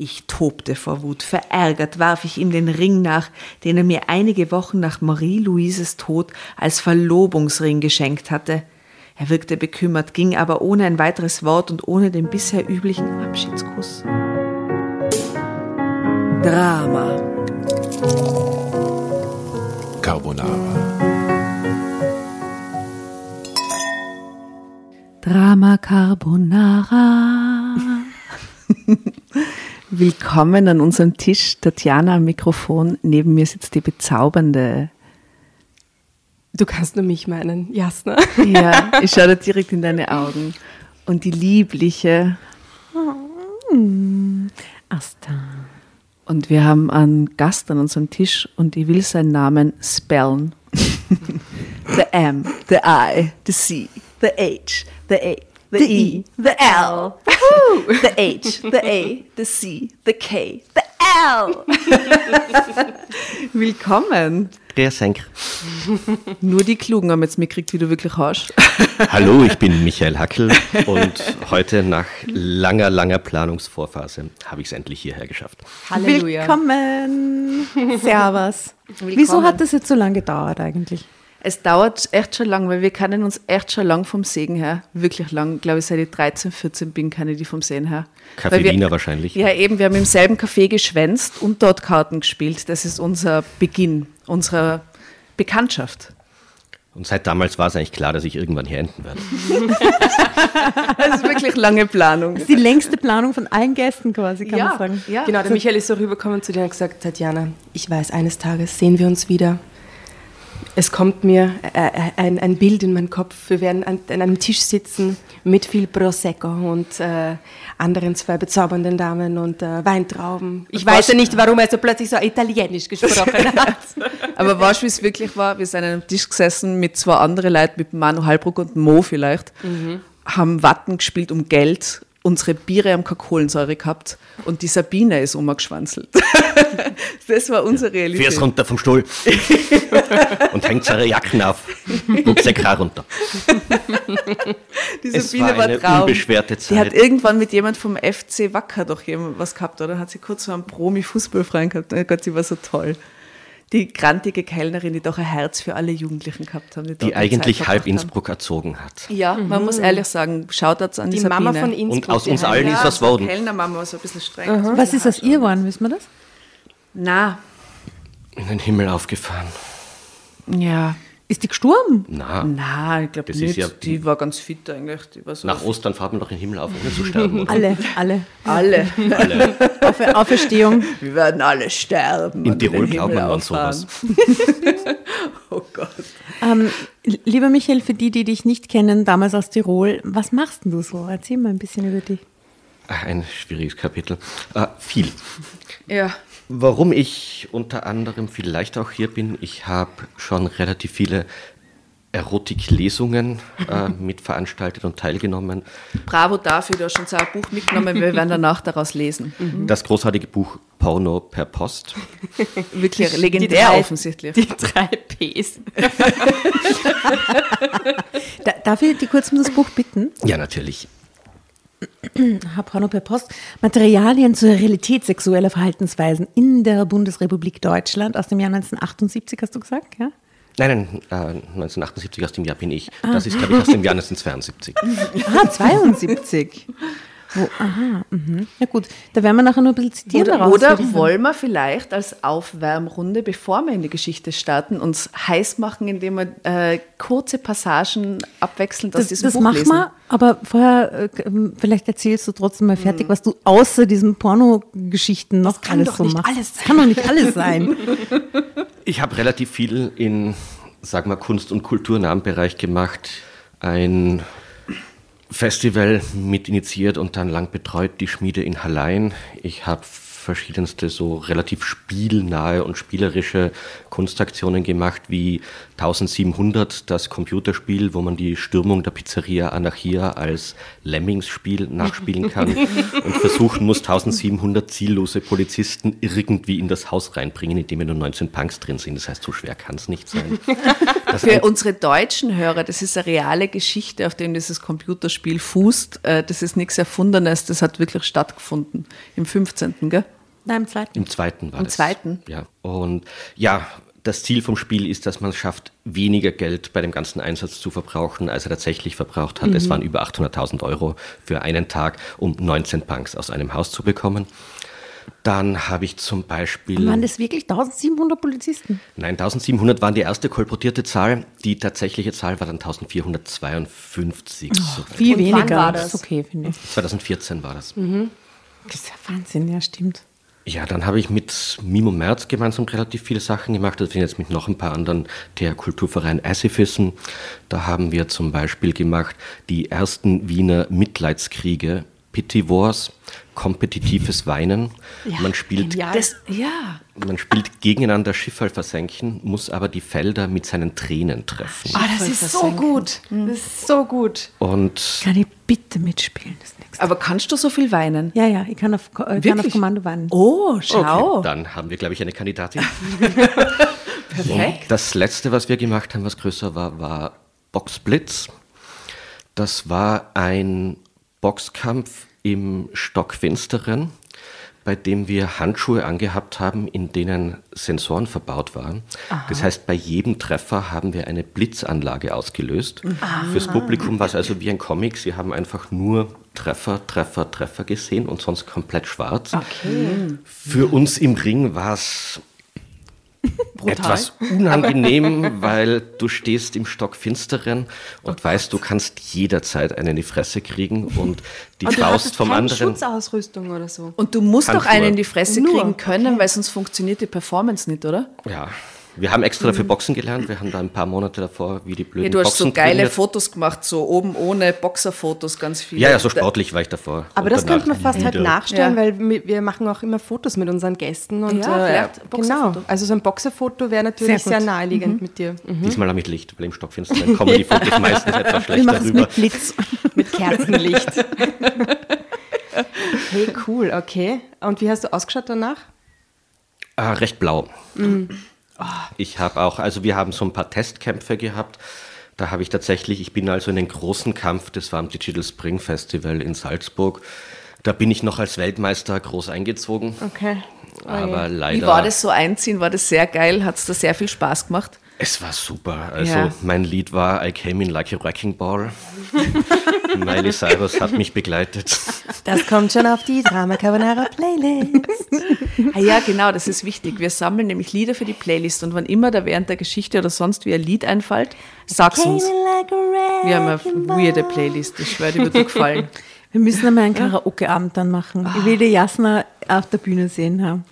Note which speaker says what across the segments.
Speaker 1: Ich tobte vor Wut. Verärgert warf ich ihm den Ring nach, den er mir einige Wochen nach Marie-Louises Tod als Verlobungsring geschenkt hatte. Er wirkte bekümmert, ging aber ohne ein weiteres Wort und ohne den bisher üblichen Abschiedskuss. Drama.
Speaker 2: Carbonara.
Speaker 1: Drama Carbonara. Willkommen an unserem Tisch. Tatjana am Mikrofon. Neben mir sitzt die bezaubernde.
Speaker 3: Du kannst nur mich meinen, Jasna.
Speaker 1: Ja, ich schaue da direkt in deine Augen. Und die liebliche.
Speaker 3: Asta.
Speaker 1: Und wir haben einen Gast an unserem Tisch und ich will seinen Namen spellen. the M, the I, the C, the H, the A, the, E, the L, the H, the A, the C, the K, the L. Willkommen.
Speaker 4: Grüß.
Speaker 1: Nur die Klugen haben jetzt mitgekriegt, wie du wirklich hast.
Speaker 4: Hallo, ich bin Michael Hackel und heute nach langer, langer Planungsvorphase habe ich es endlich hierher geschafft.
Speaker 3: Halleluja.
Speaker 5: Willkommen. Servus. Wieso hat das jetzt so lange gedauert eigentlich?
Speaker 1: Es dauert echt schon lang, weil wir kennen uns echt schon lang vom Segen her. Wirklich lang. Glaube ich, seit ich 13, 14 bin, kenne ich die vom Sehen her. Wir-
Speaker 4: Wiener wahrscheinlich.
Speaker 1: Ja, eben, wir haben im selben Café geschwänzt und dort Karten gespielt. Das ist unser Beginn unserer Bekanntschaft.
Speaker 4: Und seit damals war es eigentlich klar, dass ich irgendwann hier enden werde.
Speaker 1: Das ist wirklich lange Planung.
Speaker 5: Das ist die längste Planung von allen Gästen quasi, kann
Speaker 1: Ja,
Speaker 5: man sagen.
Speaker 1: ja.
Speaker 3: Genau, der Michael ist so rübergekommen zu dir und hat gesagt, Tatjana, ich weiß, eines Tages sehen wir uns wieder. Es kommt mir äh, äh, ein, ein Bild in meinen Kopf. Wir werden an, an einem Tisch sitzen mit viel Prosecco und äh, anderen zwei bezaubernden Damen und äh, Weintrauben. Ich weiß ja nicht, warum er so plötzlich so italienisch gesprochen hat.
Speaker 1: Aber weißt du, wie es wirklich war? Wir sind an einem Tisch gesessen mit zwei anderen Leuten, mit Manu Halbruck und Mo vielleicht, haben Watten gespielt um Geld, unsere Biere haben keine Kohlensäure gehabt und die Sabine ist umgeschwanzelt. das war unsere Realität.
Speaker 4: Fähr's runter vom Stuhl und hängt eure Jacken auf. Rucksack auch runter.
Speaker 1: Die
Speaker 4: Es
Speaker 1: Sabine
Speaker 4: war eine unbeschwerte
Speaker 1: Die hat
Speaker 4: Zeit.
Speaker 1: irgendwann mit jemand vom FC Wacker doch jemand was gehabt, oder? Hat sie kurz so einen Promi-Fußballfreund gehabt. Oh Gott, sie war so toll. Die grantige Kellnerin, die doch ein Herz für alle Jugendlichen gehabt haben. dort
Speaker 4: Die
Speaker 1: Zeit
Speaker 4: eigentlich halb
Speaker 1: haben.
Speaker 4: Innsbruck erzogen hat.
Speaker 1: Ja, man muss ehrlich sagen, Shoutouts an die,
Speaker 3: Die
Speaker 1: Sabine.
Speaker 3: Mama von Innsbruck.
Speaker 4: Und aus
Speaker 3: die
Speaker 4: uns allen ist was
Speaker 1: die
Speaker 4: geworden.
Speaker 1: Kellnermama war so ein bisschen streng.
Speaker 5: Was ist aus ihr geworden, wissen wir das?
Speaker 1: Na,
Speaker 4: In den Himmel aufgefahren.
Speaker 1: ja.
Speaker 5: Ist die gestorben?
Speaker 4: Na,
Speaker 1: Na, ich glaube nicht.
Speaker 4: ja-
Speaker 1: die war ganz fit eigentlich. Die war so
Speaker 4: nach Ostern fahrt man doch in den Himmel auf, ohne zu sterben. Oder?
Speaker 5: Alle, alle.
Speaker 1: alle.
Speaker 4: Alle.
Speaker 5: Aufer Auferstehung.
Speaker 1: Wir werden alle sterben.
Speaker 4: In
Speaker 1: und
Speaker 4: Tirol glaubt man an sowas.
Speaker 1: Oh Gott.
Speaker 5: Ähm, lieber Michael, für die, die dich nicht kennen, damals aus Tirol, was machst denn du so? Erzähl mal ein bisschen über dich.
Speaker 4: Ach, Ein schwieriges Kapitel. Äh, viel.
Speaker 1: Ja.
Speaker 4: Warum ich unter anderem vielleicht auch hier bin, ich habe schon relativ viele Erotiklesungen äh, mitveranstaltet und teilgenommen.
Speaker 1: Bravo dafür, du hast schon so ein Buch mitgenommen, wir werden danach daraus lesen.
Speaker 4: Das großartige Buch Porno per Post.
Speaker 1: Wirklich
Speaker 3: Die
Speaker 1: legendär
Speaker 3: drei-
Speaker 1: offensichtlich.
Speaker 3: Die drei Ps.
Speaker 5: Da, darf ich dich kurz um das Buch bitten?
Speaker 4: Ja, natürlich.
Speaker 5: Herr Porno per Post. Materialien zur Realität sexueller Verhaltensweisen in der Bundesrepublik Deutschland aus dem Jahr 1978, hast du gesagt, ja?
Speaker 4: Nein, nein, äh, 1978 aus dem Jahr bin ich. Das ist, glaube ich, aus dem Jahr 1972.
Speaker 5: Ah, 72. Wo, aha, mhm. ja gut, da werden wir nachher noch ein bisschen zitieren
Speaker 1: Oder,
Speaker 5: daraus,
Speaker 1: oder wollen wir vielleicht als Aufwärmrunde, bevor wir in die Geschichte starten, uns heiß machen, indem wir äh, kurze Passagen abwechselnd aus
Speaker 5: Das,
Speaker 1: diesem
Speaker 5: das
Speaker 1: Buch
Speaker 5: machen
Speaker 1: lesen?
Speaker 5: wir, aber vorher, äh, ähm, vielleicht erzählst du trotzdem mal fertig, was du außer diesen Pornogeschichten noch
Speaker 3: kann
Speaker 5: alles
Speaker 3: doch
Speaker 5: so
Speaker 3: nicht
Speaker 5: machst.
Speaker 3: alles
Speaker 5: Das kann doch nicht alles sein.
Speaker 4: Ich habe relativ viel in, sagen wir, Kunst- und kulturnahen Bereich gemacht. Ein Festival mit initiiert und dann lang betreut, die Schmiede in Hallein. Ich habe verschiedenste so relativ spielnahe und spielerische Kunstaktionen gemacht, wie 1700, das Computerspiel, wo man die Stürmung der Pizzeria Anarchia als Lemmings-Spiel nachspielen kann und versuchen muss, 1700 ziellose Polizisten irgendwie in das Haus reinbringen, in dem nur 19 Punks drin sind. Das heißt, so schwer kann es nicht sein. Das
Speaker 1: Für unsere deutschen Hörer, das ist eine reale Geschichte, auf dem dieses Computerspiel fußt. Äh, Das ist nichts Erfundenes, das hat wirklich stattgefunden. Im 15. Gell?
Speaker 5: Nein, im zweiten.
Speaker 4: Im zweiten war
Speaker 1: Im
Speaker 4: das.
Speaker 1: zweiten?
Speaker 4: Ja. Und ja, das Ziel vom Spiel ist, dass man es schafft, weniger Geld bei dem ganzen Einsatz zu verbrauchen, als er tatsächlich verbraucht hat. Es waren über 800.000 Euro für einen Tag, um 19 Punks aus einem Haus zu bekommen. Dann habe ich zum Beispiel.
Speaker 5: Waren das wirklich 1700 Polizisten?
Speaker 4: Nein, 1700 waren die erste kolportierte Zahl. Die tatsächliche Zahl war dann 1452. So
Speaker 5: Viel weniger.
Speaker 3: war
Speaker 5: Das okay, finde ich.
Speaker 4: 2014 war das.
Speaker 5: Das ist ja Wahnsinn, ja, stimmt.
Speaker 4: Ja, dann habe ich mit Mimo Merz gemeinsam relativ viele Sachen gemacht. Das sind jetzt mit noch ein paar anderen der Kulturverein Acifism. Da haben wir zum Beispiel gemacht die ersten Wiener Mitleidskriege, Pity Wars, kompetitives Weinen. man spielt.
Speaker 1: Das, ja.
Speaker 4: man spielt gegeneinander Schiffe versenken, muss aber die Felder mit seinen Tränen treffen.
Speaker 3: Ah, das ist so gut. Das ist so gut.
Speaker 4: Und
Speaker 5: Kann ich bitte mitspielen, das nächste?
Speaker 1: Aber kannst du so viel weinen?
Speaker 5: Ja, ja, ich kann auf, äh, kann auf? Kommando weinen.
Speaker 1: Oh, schau.
Speaker 4: dann haben wir, glaube ich, eine Kandidatin.
Speaker 1: Perfekt.
Speaker 4: Das letzte, was wir gemacht haben, was größer war, war Boxblitz. Das war ein Boxkampf im Stockfinsteren, bei dem wir Handschuhe angehabt haben, in denen Sensoren verbaut waren. Das heißt, bei jedem Treffer haben wir eine Blitzanlage ausgelöst. Fürs Publikum war es also wie ein Comic. Sie haben einfach nur Treffer, Treffer, Treffer gesehen und sonst komplett schwarz. Für uns im Ring war es etwas unangenehm, weil du stehst im Stockfinsteren und weißt, du kannst jederzeit einen in die Fresse kriegen und die
Speaker 3: Und du
Speaker 4: Faust vom
Speaker 3: keine
Speaker 4: anderen.
Speaker 3: Schutzausrüstung oder so.
Speaker 1: Und du musst doch einen in die Fresse
Speaker 3: Nur.
Speaker 1: kriegen können, weil sonst funktioniert die Performance nicht, oder?
Speaker 4: Ja, wir haben extra dafür Boxen gelernt. Wir haben da ein paar Monate davor, wie die blöden
Speaker 1: Ja, du hast
Speaker 4: Boxen
Speaker 1: so geile
Speaker 4: trainiert.
Speaker 1: Fotos gemacht, so oben ohne Boxerfotos, ganz viele.
Speaker 4: Ja, ja, so sportlich war ich davor.
Speaker 3: Aber das könnte man fast halt nachstellen,
Speaker 1: Ja.
Speaker 3: weil wir machen auch immer Fotos mit unseren Gästen. Und,
Speaker 1: Ja,
Speaker 3: äh, genau. Also so ein Boxerfoto wäre natürlich
Speaker 5: Sehr
Speaker 3: sehr, naheliegend mit dir. Mhm.
Speaker 4: Diesmal auch mit Licht, weil im Stockfinsteren kommen die Fotos meistens etwas
Speaker 5: Wir
Speaker 4: schlechter
Speaker 5: machen es
Speaker 4: rüber.
Speaker 5: mit Blitz.
Speaker 3: Mit Kerzenlicht. hey, cool, okay. Und wie hast du ausgeschaut danach?
Speaker 4: Ah, recht blau.
Speaker 1: Mhm.
Speaker 4: Ich habe auch, also wir haben so ein paar Testkämpfe gehabt. Da habe ich tatsächlich, ich bin also in den großen Kampf, das war am Digital Spring Festival in Salzburg. Da bin ich noch als Weltmeister groß eingezogen.
Speaker 3: Okay.
Speaker 4: Aber leider.
Speaker 1: Wie war das so einziehen? War das sehr geil? Hat es da sehr viel Spaß gemacht?
Speaker 4: Es war super. Also
Speaker 1: Ja.
Speaker 4: mein Lied war I Came In Like a Wrecking Ball. Miley Cyrus hat mich begleitet.
Speaker 3: Das kommt schon auf die Drama Carbonara Playlist.
Speaker 1: Ah ja, genau, das ist wichtig. Wir sammeln nämlich Lieder für die Playlist und wann immer da während der Geschichte oder sonst wie ein Lied einfällt, sag's uns. Wir haben eine weirde Playlist, ich schwöre, die wird dir gefallen.
Speaker 5: Wir müssen einmal einen Karaoke-Abend dann machen. Ich will die Jasna auf der Bühne sehen haben.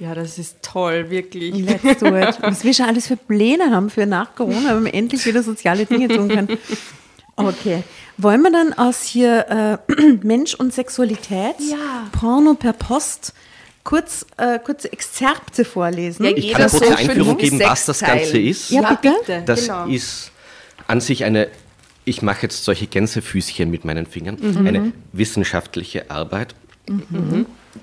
Speaker 3: Ja, das ist toll, wirklich.
Speaker 5: Let's do it. Was wir schon alles für Pläne haben für nach Corona, wenn wir endlich wieder soziale Dinge tun können. Okay. Wollen wir dann aus hier äh, Mensch und Sexualität,
Speaker 1: Ja.
Speaker 5: Porno per Post, kurz, äh, kurze Exzerpte vorlesen?
Speaker 1: Ja,
Speaker 4: Ich kann kurz
Speaker 1: so
Speaker 4: eine Einführung geben, was das Ganze ist.
Speaker 5: Ja, bitte.
Speaker 4: Das
Speaker 3: genau.
Speaker 4: ist an sich eine, ich mache jetzt solche Gänsefüßchen mit meinen Fingern, eine wissenschaftliche Arbeit,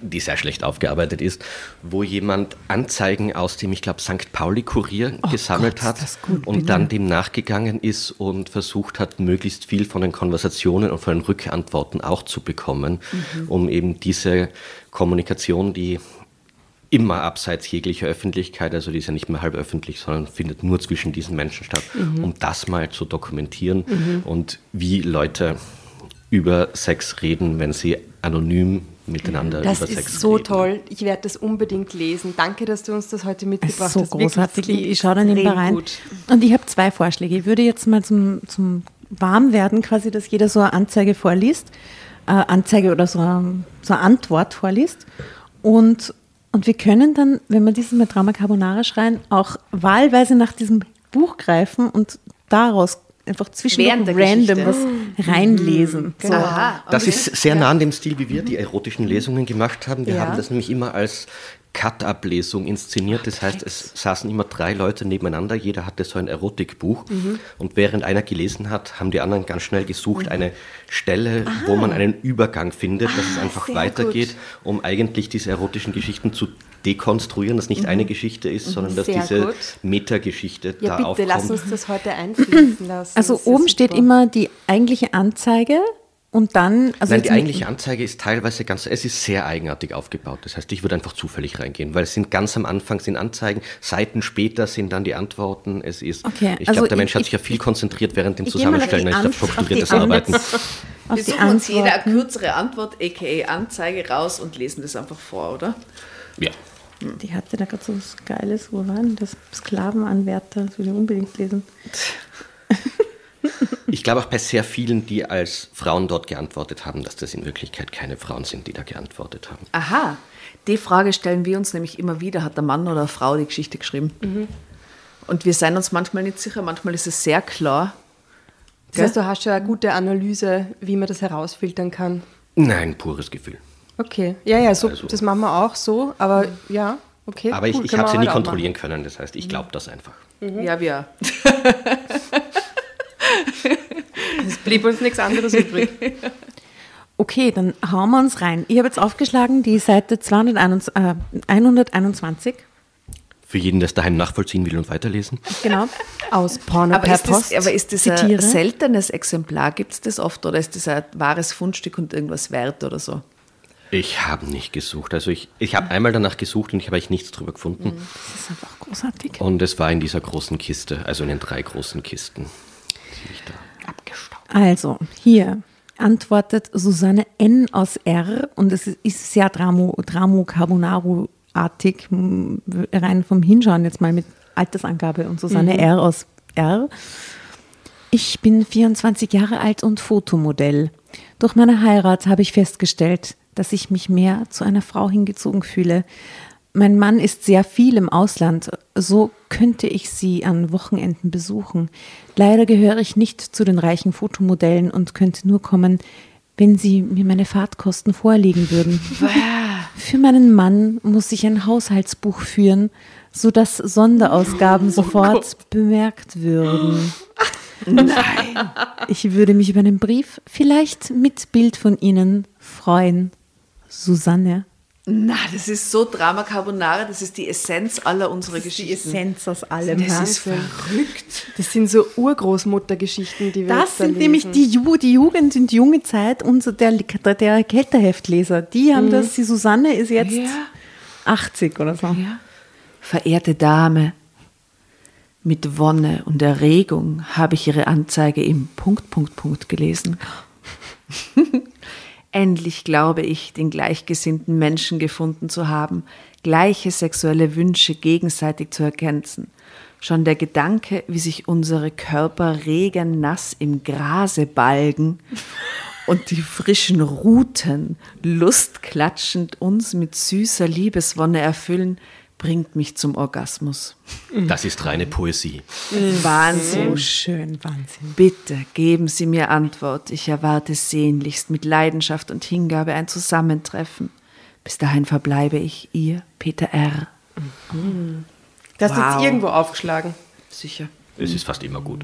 Speaker 4: die sehr schlecht aufgearbeitet ist, wo jemand Anzeigen aus dem, ich glaube, St. Pauli-Kurier gesammelt
Speaker 5: Gott,
Speaker 4: hat
Speaker 5: gut,
Speaker 4: und dann dem nachgegangen ist und versucht hat, möglichst viel von den Konversationen und von den Rückantworten auch zu bekommen, um eben diese Kommunikation, die immer abseits jeglicher Öffentlichkeit, also die ist ja nicht mehr halb öffentlich, sondern findet nur zwischen diesen Menschen statt, um das mal zu dokumentieren und wie Leute über Sex reden, wenn sie anonym miteinander
Speaker 3: Das
Speaker 4: über
Speaker 3: ist
Speaker 4: Sex
Speaker 3: so
Speaker 4: reden.
Speaker 3: toll. Ich werde das unbedingt lesen. Danke, dass du uns das heute
Speaker 5: Das
Speaker 3: mitgebracht
Speaker 5: ist so
Speaker 3: hast. Wirklich,
Speaker 5: großartig.
Speaker 3: das
Speaker 5: Ich schaue dann nebenbei
Speaker 3: extrem
Speaker 5: rein.
Speaker 3: gut.
Speaker 5: Und ich habe zwei Vorschläge. Ich würde jetzt mal zum, zum Warmwerden quasi, dass jeder so eine Anzeige vorliest, äh, Anzeige oder so eine, so eine Antwort vorliest. Und, und wir können dann, wenn wir dieses mit Drama Carbonara schreien, auch wahlweise nach diesem Buch greifen und daraus einfach
Speaker 1: der
Speaker 5: random
Speaker 1: Geschichte.
Speaker 5: was, reinlesen. So.
Speaker 1: Aha,
Speaker 4: Das
Speaker 1: okay.
Speaker 4: ist sehr nah an dem Stil, wie wir die erotischen Lesungen gemacht haben. Wir
Speaker 3: Ja.
Speaker 4: haben das nämlich immer als Cut-Up-Lesung inszeniert. Das heißt, es saßen immer drei Leute nebeneinander, jeder hatte so ein Erotikbuch. Und während einer gelesen hat, haben die anderen ganz schnell gesucht, eine Stelle, wo man einen Übergang findet, dass es einfach
Speaker 3: sehr
Speaker 4: weitergeht, um eigentlich diese erotischen Geschichten zu dekonstruieren, dass nicht eine Geschichte ist, sondern dass
Speaker 3: Sehr
Speaker 4: diese
Speaker 3: gut.
Speaker 4: Metageschichte
Speaker 3: Ja,
Speaker 4: da
Speaker 3: bitte,
Speaker 4: aufkommt.
Speaker 3: lass uns das heute einfließen lassen.
Speaker 5: Also
Speaker 3: Das
Speaker 5: oben steht immer die eigentliche Anzeige und dann, also
Speaker 4: Nein, die eigentliche Anzeige ist teilweise ganz, es ist sehr eigenartig aufgebaut. Das heißt, ich würde einfach zufällig reingehen, weil es sind ganz am Anfang sind Anzeigen, Seiten später sind dann die Antworten. Es ist,
Speaker 5: Okay,
Speaker 4: ich
Speaker 5: also
Speaker 4: glaube, der Mensch
Speaker 5: ich-
Speaker 4: hat sich ja viel konzentriert während dem
Speaker 5: ich
Speaker 4: Zusammenstellen als auf
Speaker 5: Ant-
Speaker 4: strukturiertes Arbeiten.
Speaker 5: Auf
Speaker 1: Wir suchen uns jeder eine
Speaker 5: Antworten.
Speaker 1: kürzere Antwort, aka Anzeige, raus und lesen das einfach vor, oder?
Speaker 4: Ja.
Speaker 5: Die hatte da gerade so was Geiles. Wo war denn das? Sklavenanwärter. Das will ich unbedingt lesen.
Speaker 4: Ich glaube auch bei sehr vielen, die als Frauen dort geantwortet haben, dass das in Wirklichkeit keine Frauen sind, die da geantwortet haben.
Speaker 1: Aha, die Frage stellen wir uns nämlich immer wieder. Hat der Mann oder eine Frau die Geschichte geschrieben? Und wir sind uns manchmal nicht sicher, manchmal ist es sehr klar.
Speaker 3: Das heißt, du hast ja eine gute Analyse, wie man das herausfiltern kann.
Speaker 4: Nein, pures Gefühl.
Speaker 3: Okay. Ja, ja, so,
Speaker 4: Also-
Speaker 3: das machen wir auch so, aber ja, okay.
Speaker 4: Aber ich,
Speaker 3: cool,
Speaker 4: ich
Speaker 3: können
Speaker 4: habe sie nie kontrollieren können. Das heißt, ich glaube das einfach.
Speaker 1: Ja, wir.
Speaker 3: Es blieb uns nichts anderes übrig.
Speaker 5: Okay, dann hauen wir uns rein. Ich habe jetzt aufgeschlagen die Seite 221, äh, 121.
Speaker 4: Für jeden, der es daheim nachvollziehen will und weiterlesen.
Speaker 5: Genau.
Speaker 3: Aus Porno
Speaker 1: Aber
Speaker 3: per
Speaker 1: ist, das,
Speaker 3: Post.
Speaker 1: aber ist das ein
Speaker 5: Zitiere.
Speaker 1: seltenes Exemplar? Gibt es das oft oder ist das ein wahres Fundstück und irgendwas wert oder so?
Speaker 4: Ich habe nicht gesucht. Also ich, ich habe einmal danach gesucht und ich habe eigentlich nichts drüber gefunden.
Speaker 5: Das ist einfach großartig.
Speaker 4: Und es war in dieser großen Kiste, also in den drei großen Kisten. Ich da.
Speaker 5: Also, hier antwortet Susanne N. aus R. Und es ist sehr Dramo, Dramo Carbonaro-artig, m, rein vom Hinschauen jetzt mal mit Altersangabe und Susanne R. aus R. Ich bin 24 Jahre alt und Fotomodell. Durch meine Heirat habe ich festgestellt, dass ich mich mehr zu einer Frau hingezogen fühle. Mein Mann ist sehr viel im Ausland, so könnte ich sie an Wochenenden besuchen. Leider gehöre ich nicht zu den reichen Fotomodellen und könnte nur kommen, wenn sie mir meine Fahrtkosten vorlegen würden. Für meinen Mann muss ich ein Haushaltsbuch führen, sodass Sonderausgaben sofort bemerkt würden. Nein. Ich würde mich über einen Brief, vielleicht mit Bild von Ihnen, freuen. Susanne.
Speaker 1: Na, das ist so Drama Carbonara, das ist die Essenz aller unserer
Speaker 5: Die
Speaker 1: Geschichten.
Speaker 5: Essenz aus allem.
Speaker 1: Das
Speaker 5: ja.
Speaker 1: ist verrückt.
Speaker 3: Das sind so Urgroßmuttergeschichten, die wir
Speaker 5: Das
Speaker 3: jetzt da
Speaker 5: sind nämlich die, Ju die Jugend und die junge Zeit unser, der, der Kälterheftleser. Die haben das, die Susanne ist jetzt
Speaker 1: Ja.
Speaker 5: 80 oder so.
Speaker 1: Ja. Verehrte Dame, mit Wonne und Erregung habe ich Ihre Anzeige im Punkt, Punkt, Punkt gelesen. Endlich glaube ich, den gleichgesinnten Menschen gefunden zu haben, gleiche sexuelle Wünsche gegenseitig zu ergänzen. Schon der Gedanke, wie sich unsere Körper regen nass im Grase balgen und die frischen Ruten lustklatschend uns mit süßer Liebeswonne erfüllen, bringt mich zum Orgasmus.
Speaker 4: Das ist reine Poesie.
Speaker 1: Wahnsinn.
Speaker 5: So schön, Wahnsinn.
Speaker 1: Bitte geben Sie mir Antwort. Ich erwarte sehnlichst mit Leidenschaft und Hingabe ein Zusammentreffen. Bis dahin verbleibe ich Ihr Peter R.
Speaker 3: Das hast du
Speaker 1: Wow.
Speaker 3: jetzt irgendwo aufgeschlagen.
Speaker 1: Sicher.
Speaker 4: Es ist fast immer gut.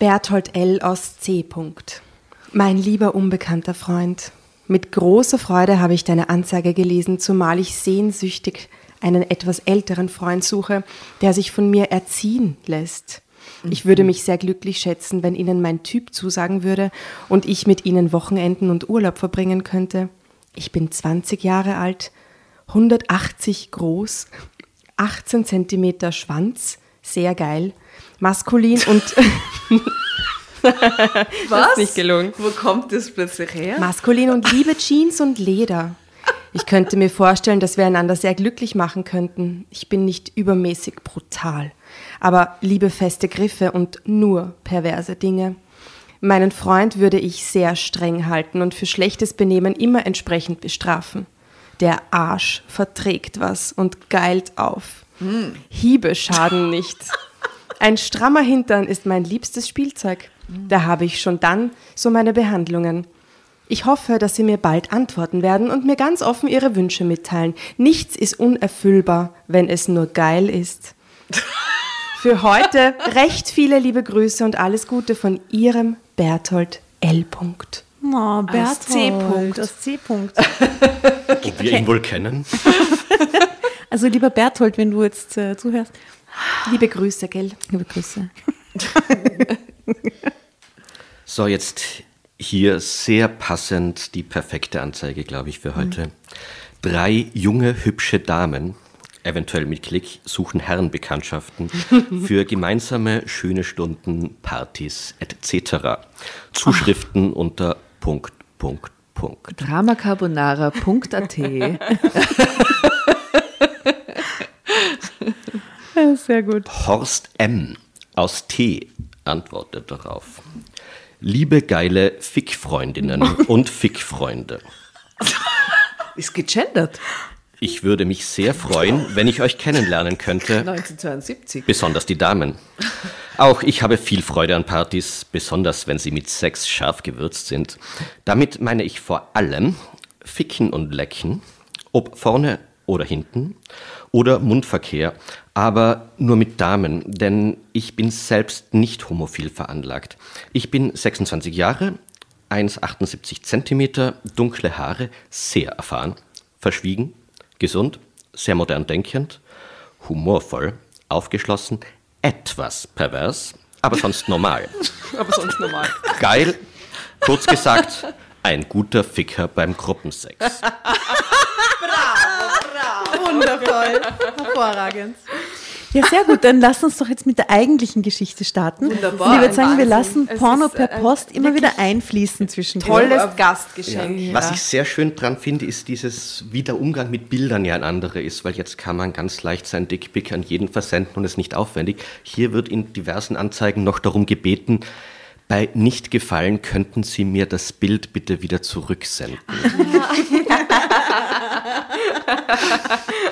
Speaker 3: Berthold L. aus C. Punkt. Mein lieber unbekannter Freund, mit großer Freude habe ich deine Anzeige gelesen, zumal ich sehnsüchtig einen etwas älteren Freund suche, der sich von mir erziehen lässt. Ich würde mich sehr glücklich schätzen, wenn Ihnen mein Typ zusagen würde und ich mit Ihnen Wochenenden und Urlaub verbringen könnte. Ich bin 20 Jahre alt, 180 groß, 18 Zentimeter Schwanz, sehr geil, maskulin und
Speaker 1: Was?
Speaker 3: ist nicht gelungen.
Speaker 1: Wo kommt das plötzlich her?
Speaker 3: Maskulin und liebe Jeans und Leder. Ich könnte mir vorstellen, dass wir einander sehr glücklich machen könnten. Ich bin nicht übermäßig brutal, aber liebe feste Griffe und nur perverse Dinge. Meinen Freund würde ich sehr streng halten und für schlechtes Benehmen immer entsprechend bestrafen. Der Arsch verträgt was und geilt auf. Hiebe schaden nicht. Ein strammer Hintern ist mein liebstes Spielzeug. Da habe ich schon dann so meine Behandlungen. Ich hoffe, dass Sie mir bald antworten werden und mir ganz offen Ihre Wünsche mitteilen. Nichts ist unerfüllbar, wenn es nur geil ist. Für heute recht viele liebe Grüße und alles Gute von Ihrem Berthold L. Punkt.
Speaker 5: Oh, Berthold.
Speaker 1: C-Punkt.
Speaker 5: Aus C-Punkt.
Speaker 4: Ob wir ihn wohl kennen?
Speaker 5: Also lieber Berthold, wenn du jetzt äh, zuhörst,
Speaker 3: Liebe Grüße, gell?
Speaker 5: liebe Grüße.
Speaker 4: So, jetzt hier sehr passend die perfekte Anzeige, glaube ich, für heute. Drei junge, hübsche Damen, eventuell mit Klick, suchen Herrenbekanntschaften für gemeinsame schöne Stunden, Partys etc. Zuschriften unter Punkt, Punkt, Punkt.
Speaker 1: Dramacarbonara.at
Speaker 5: sehr gut.
Speaker 4: Horst M. aus T. antwortet darauf. Liebe geile Fickfreundinnen und Fickfreunde.
Speaker 1: ist gegendert.
Speaker 4: Ich würde mich sehr freuen, wenn ich euch kennenlernen könnte,
Speaker 1: 1972.
Speaker 4: besonders die Damen. Auch ich habe viel Freude an Partys, besonders wenn sie mit Sex scharf gewürzt sind. Damit meine ich vor allem Ficken und Lecken, ob vorne oder hinten, oder Mundverkehr, aber nur mit Damen, denn ich bin selbst nicht homophil veranlagt. Ich bin 26 Jahre, 1,78 Zentimeter, dunkle Haare, sehr erfahren, verschwiegen, gesund, sehr modern denkend, humorvoll, aufgeschlossen, etwas pervers, aber sonst normal.
Speaker 3: Aber sonst normal.
Speaker 4: Geil, kurz gesagt, ein guter Ficker beim Gruppensex.
Speaker 5: Wundervoll. Hervorragend. Ja, sehr gut. Dann lass uns doch jetzt mit der eigentlichen Geschichte starten.
Speaker 1: Wunderbar.
Speaker 5: Und ich würde sagen, wir lassen
Speaker 3: Es
Speaker 5: Porno per
Speaker 3: äh,
Speaker 5: Post immer wieder einfließen zwischen
Speaker 3: Tolles Gastgeschenk.
Speaker 4: Was ich sehr schön dran finde, ist dieses, wie der Umgang mit Bildern ja ein anderer ist, weil jetzt kann man ganz leicht sein Dickpick an jeden versenden und ist nicht aufwendig. Hier wird in diversen Anzeigen noch darum gebeten, bei nicht gefallen könnten Sie mir das Bild bitte wieder zurücksenden.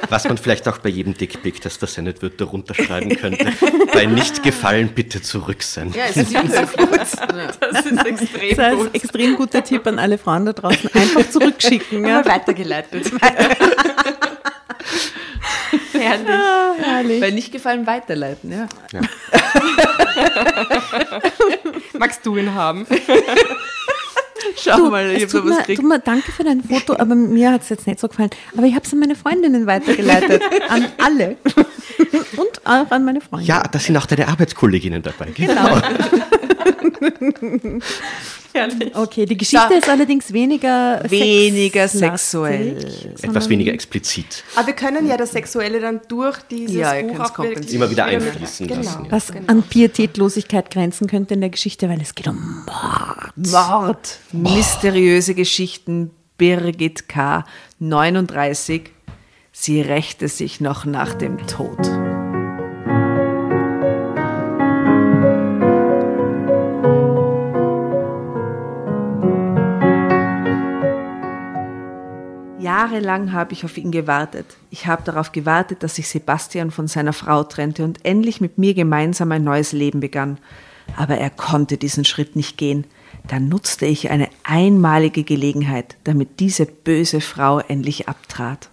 Speaker 4: Was man vielleicht auch bei jedem Dickpick, das versendet wird, darunter schreiben könnte. bei nicht gefallen bitte zurücksenden.
Speaker 1: Ja, es ist ja so gut.
Speaker 3: Das ist extrem
Speaker 5: Das heißt,
Speaker 3: gut.
Speaker 5: extrem guter Tipp an alle Frauen da draußen. Einfach zurückschicken. Ja.
Speaker 3: Weitergeleitet. Herrlich.
Speaker 5: Ah, herrlich.
Speaker 1: Bei nicht gefallen weiterleiten, ja.
Speaker 3: Magst du ihn haben?
Speaker 1: Schau
Speaker 5: Du,
Speaker 1: mal, ich
Speaker 5: es
Speaker 1: habe
Speaker 5: tut,
Speaker 1: da was gekriegt.
Speaker 5: tut mir danke für dein Foto, aber mir hat es jetzt nicht so gefallen. Aber ich habe es an meine Freundinnen weitergeleitet. An alle. Und auch an meine Freunde.
Speaker 4: Ja, da sind auch deine Arbeitskolleginnen dabei. Genau.
Speaker 3: Herrlich.
Speaker 5: Okay, die Geschichte
Speaker 1: Schau.
Speaker 5: ist allerdings weniger
Speaker 1: Weniger sexuell.
Speaker 4: Etwas weniger explizit.
Speaker 3: Aber wir können ja das Sexuelle dann durch dieses
Speaker 1: Ja,
Speaker 3: Buch auch
Speaker 4: Immer wieder einfließen
Speaker 3: genau.
Speaker 4: lassen, ja.
Speaker 5: Was an Pietätlosigkeit grenzen könnte in der Geschichte, weil es geht um Mord.
Speaker 1: Mord. Mysteriöse Geschichten. Birgit K., 39. Sie rächte sich noch nach dem Tod. Jahrelang habe ich auf ihn gewartet. Ich habe darauf gewartet, dass sich Sebastian von seiner Frau trennte und endlich mit mir gemeinsam ein neues Leben begann. Aber er konnte diesen Schritt nicht gehen. Da nutzte ich eine einmalige Gelegenheit, damit diese böse Frau endlich abtrat.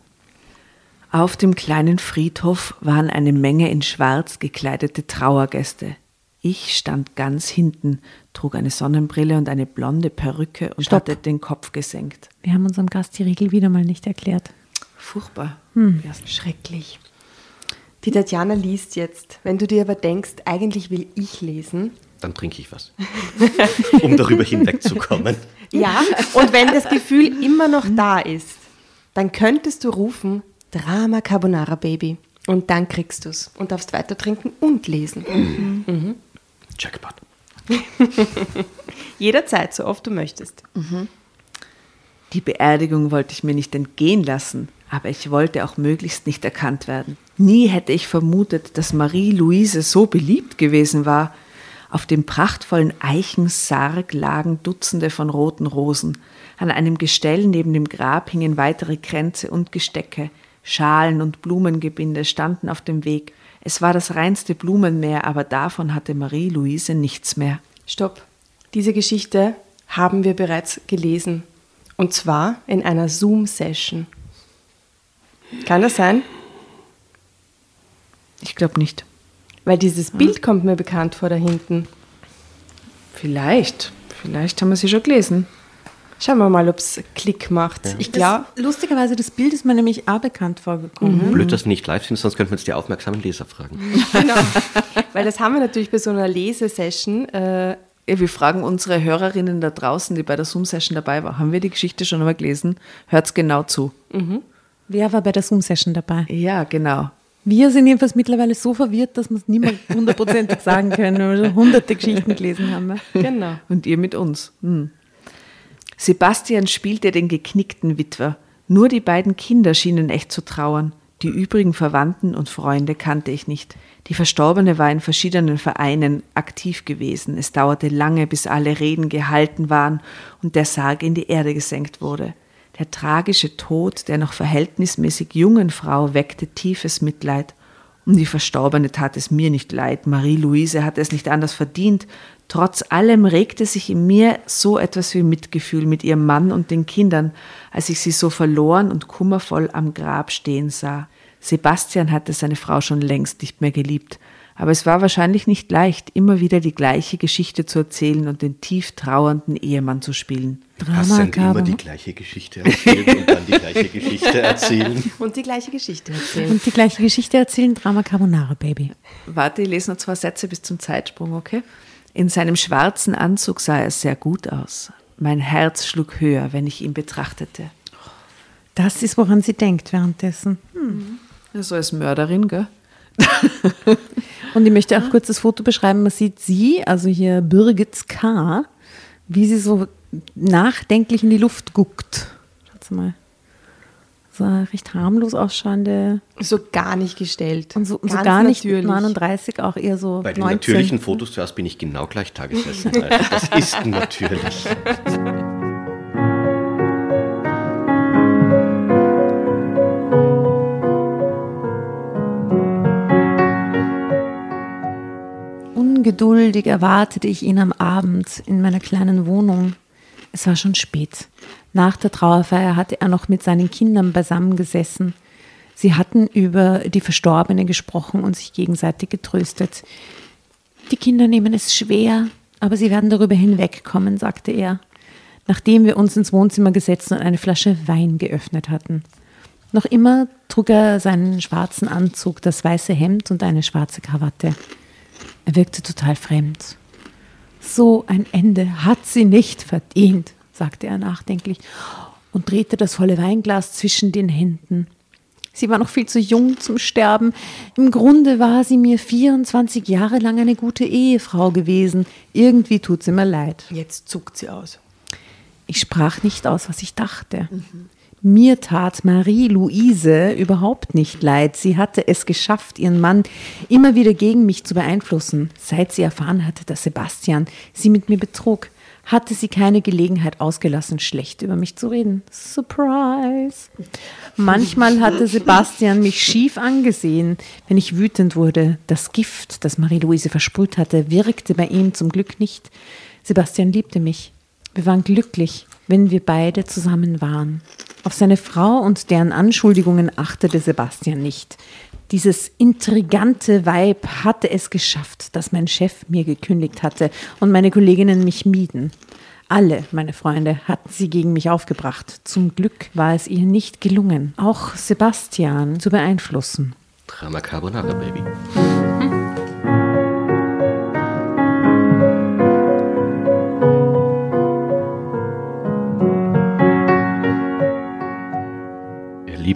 Speaker 1: Auf dem kleinen Friedhof waren eine Menge in Schwarz gekleidete Trauergäste. Ich stand ganz hinten, trug eine Sonnenbrille und eine blonde Perücke und
Speaker 5: Stopp.
Speaker 1: hatte den Kopf gesenkt.
Speaker 5: Wir haben unserem Gast die Regel wieder mal nicht erklärt.
Speaker 1: Furchtbar.
Speaker 3: Ja, schrecklich. Die Tatjana liest jetzt. Wenn du dir aber denkst, eigentlich will ich lesen.
Speaker 4: Dann trinke ich was. um darüber hinwegzukommen.
Speaker 3: Ja, und wenn das Gefühl immer noch da ist, dann könntest du rufen, Drama Carbonara Baby. Und dann kriegst du es und darfst weiter trinken und lesen.
Speaker 4: Jackpot.
Speaker 3: Jederzeit, so oft du möchtest.
Speaker 1: Die Beerdigung wollte ich mir nicht entgehen lassen, aber ich wollte auch möglichst nicht erkannt werden. Nie hätte ich vermutet, dass Marie-Louise so beliebt gewesen war. Auf dem prachtvollen Eichensarg lagen Dutzende von roten Rosen. An einem Gestell neben dem Grab hingen weitere Kränze und Gestecke. Schalen und Blumengebinde standen auf dem Weg. Es war das reinste Blumenmeer, aber davon hatte Marie-Louise nichts mehr.
Speaker 3: Stopp. Diese Geschichte haben wir bereits gelesen. Und zwar in einer Zoom-Session. Kann das sein?
Speaker 1: Ich glaube nicht.
Speaker 3: Weil dieses Bild kommt mir bekannt vor da hinten.
Speaker 1: Vielleicht. Vielleicht haben wir sie schon gelesen.
Speaker 3: Schauen wir mal, ob es Klick macht. Ich glaube,
Speaker 5: Das, lustigerweise, das Bild ist mir nämlich auch bekannt vorgekommen.
Speaker 4: Blöd, dass wir nicht live sind, sonst könnten wir jetzt die aufmerksamen Leser fragen.
Speaker 3: genau. Weil das haben wir natürlich bei so einer Lesesession. Äh,
Speaker 1: Ja, wir fragen unsere Hörerinnen da draußen, die bei der Zoom-Session dabei waren. Haben wir die Geschichte schon einmal gelesen? Hört's genau zu.
Speaker 5: Wer war bei der Zoom-Session dabei?
Speaker 1: Ja, genau.
Speaker 5: Wir sind jedenfalls mittlerweile so verwirrt, dass wir es nicht mehr hundertprozentig sagen können, weil wir schon hunderte Geschichten gelesen haben.
Speaker 3: genau.
Speaker 1: Und ihr mit uns. Hm. Sebastian spielte den geknickten Witwer. Nur die beiden Kinder schienen echt zu trauern. Die übrigen Verwandten und Freunde kannte ich nicht. Die Verstorbene war in verschiedenen Vereinen aktiv gewesen. Es dauerte lange, bis alle Reden gehalten waren und der Sarg in die Erde gesenkt wurde. Der tragische Tod der noch verhältnismäßig jungen Frau weckte tiefes Mitleid. Um die Verstorbene tat es mir nicht leid. Marie-Louise hatte es nicht anders verdient. Trotz allem regte sich in mir so etwas wie Mitgefühl mit ihrem Mann und den Kindern, als ich sie so verloren und kummervoll am Grab stehen sah. Sebastian hatte seine Frau schon längst nicht mehr geliebt. Aber es war wahrscheinlich nicht leicht, immer wieder die gleiche Geschichte zu erzählen und den tief trauernden Ehemann zu spielen.
Speaker 4: Hast denn immer die gleiche Geschichte erzählt und dann die gleiche Geschichte erzählen?
Speaker 3: Und die gleiche Geschichte erzählen.
Speaker 5: Und die gleiche Geschichte erzählen, Drama Carbonara Baby.
Speaker 1: Warte, ich lese noch zwei Sätze bis zum Zeitsprung, okay? In seinem schwarzen Anzug sah er sehr gut aus. Mein Herz schlug höher, wenn ich ihn betrachtete.
Speaker 5: Das ist, woran sie denkt währenddessen.
Speaker 1: So als Mörderin, gell?
Speaker 5: Und ich möchte auch kurz das Foto beschreiben. Man sieht sie, also hier Birgit K., wie sie so nachdenklich in die Luft guckt. Schaut mal. So eine recht harmlos ausschauende
Speaker 3: So gar nicht gestellt.
Speaker 5: und so, so gar nicht
Speaker 3: natürlich.
Speaker 5: 39, auch eher so
Speaker 4: Bei den
Speaker 5: 19.
Speaker 4: natürlichen Fotos zuerst bin ich genau gleich Tagessätzen. Das ist natürlich.
Speaker 5: Ungeduldig erwartete ich ihn am Abend in meiner kleinen Wohnung. Es war schon spät. Nach der Trauerfeier hatte er noch mit seinen Kindern beisammengesessen. Sie hatten über die Verstorbene gesprochen und sich gegenseitig getröstet. Die Kinder nehmen es schwer, aber sie werden darüber hinwegkommen, sagte er, nachdem wir uns ins Wohnzimmer gesetzt und eine Flasche Wein geöffnet hatten. Noch immer trug er seinen schwarzen Anzug, das weiße Hemd und eine schwarze Krawatte. Er wirkte total fremd. So ein Ende hat sie nicht verdient, sagte er nachdenklich und drehte das volle Weinglas zwischen den Händen. Sie war noch viel zu jung zum Sterben. Im Grunde war sie mir 24 Jahre lang eine gute Ehefrau gewesen. Irgendwie tut sie mir leid.
Speaker 3: Jetzt zuckt sie aus.
Speaker 5: Ich sprach nicht aus, was ich dachte. Mir tat Marie-Louise überhaupt nicht leid. Sie hatte es geschafft, ihren Mann immer wieder gegen mich zu beeinflussen. Seit sie erfahren hatte, dass Sebastian sie mit mir betrug, hatte sie keine Gelegenheit ausgelassen, schlecht über mich zu reden. Surprise! Manchmal hatte Sebastian mich schief angesehen, wenn ich wütend wurde. Das Gift, das Marie-Louise versprüht hatte, wirkte bei ihm zum Glück nicht. Sebastian liebte mich. Wir waren glücklich, wenn wir beide zusammen waren. Auf seine Frau und deren Anschuldigungen achtete Sebastian nicht. Dieses intrigante Weib hatte es geschafft, dass mein Chef mir gekündigt hatte und meine Kolleginnen mich mieden. Alle meine Freunde hatten sie gegen mich aufgebracht. Zum Glück war es ihr nicht gelungen, auch Sebastian zu beeinflussen.
Speaker 4: Drama Carbonara, Baby.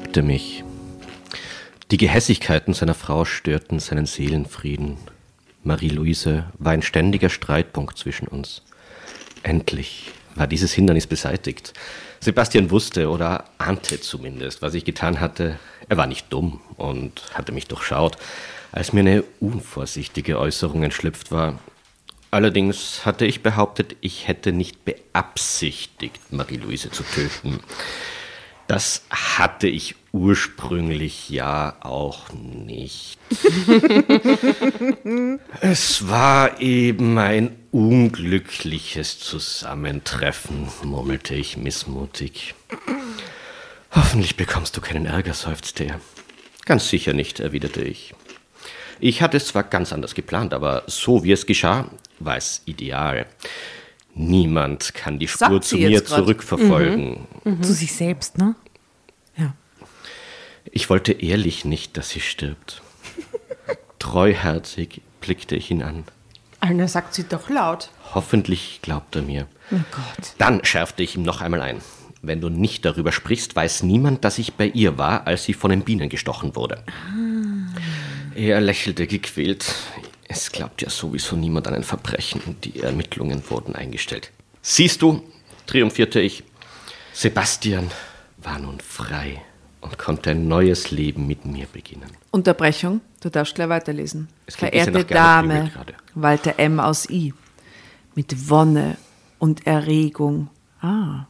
Speaker 4: Liebte mich. Die Gehässigkeiten seiner Frau störten seinen Seelenfrieden. Marie-Louise war ein ständiger Streitpunkt zwischen uns. Endlich war dieses Hindernis beseitigt. Sebastian wusste oder ahnte zumindest, was ich getan hatte. Er war nicht dumm und hatte mich durchschaut, als mir eine unvorsichtige Äußerung entschlüpft war. Allerdings hatte ich behauptet, ich hätte nicht beabsichtigt, Marie-Louise zu töten. Das hatte ich ursprünglich ja auch nicht. es war eben ein unglückliches Zusammentreffen, murmelte ich missmutig. Hoffentlich bekommst du keinen Ärger, seufzte er. Ganz sicher nicht, erwiderte ich. Ich hatte es zwar ganz anders geplant, aber so wie es geschah, war es ideal. Niemand kann die Spur
Speaker 1: Sagt
Speaker 4: zu mir
Speaker 1: jetzt grad.
Speaker 4: zurückverfolgen.
Speaker 5: Zu sich selbst, ne? Ja.
Speaker 4: Ich wollte ehrlich nicht, dass sie stirbt. Treuherzig blickte ich ihn an.
Speaker 3: Alna sagt sie doch laut.
Speaker 4: Hoffentlich glaubt er mir.
Speaker 5: Oh Gott.
Speaker 4: Dann schärfte ich ihm noch einmal ein. Wenn du nicht darüber sprichst, weiß niemand, dass ich bei ihr war, als sie von den Bienen gestochen wurde. Er lächelte gequält. Es glaubt ja sowieso niemand an ein Verbrechen und die Ermittlungen wurden eingestellt. Siehst du, triumphierte ich, Sebastian war nun frei und konnte ein neues Leben mit mir beginnen.
Speaker 1: Unterbrechung, du darfst gleich weiterlesen. Verehrte Dame. Walter M. aus I. Mit Wonne und Erregung. Ah.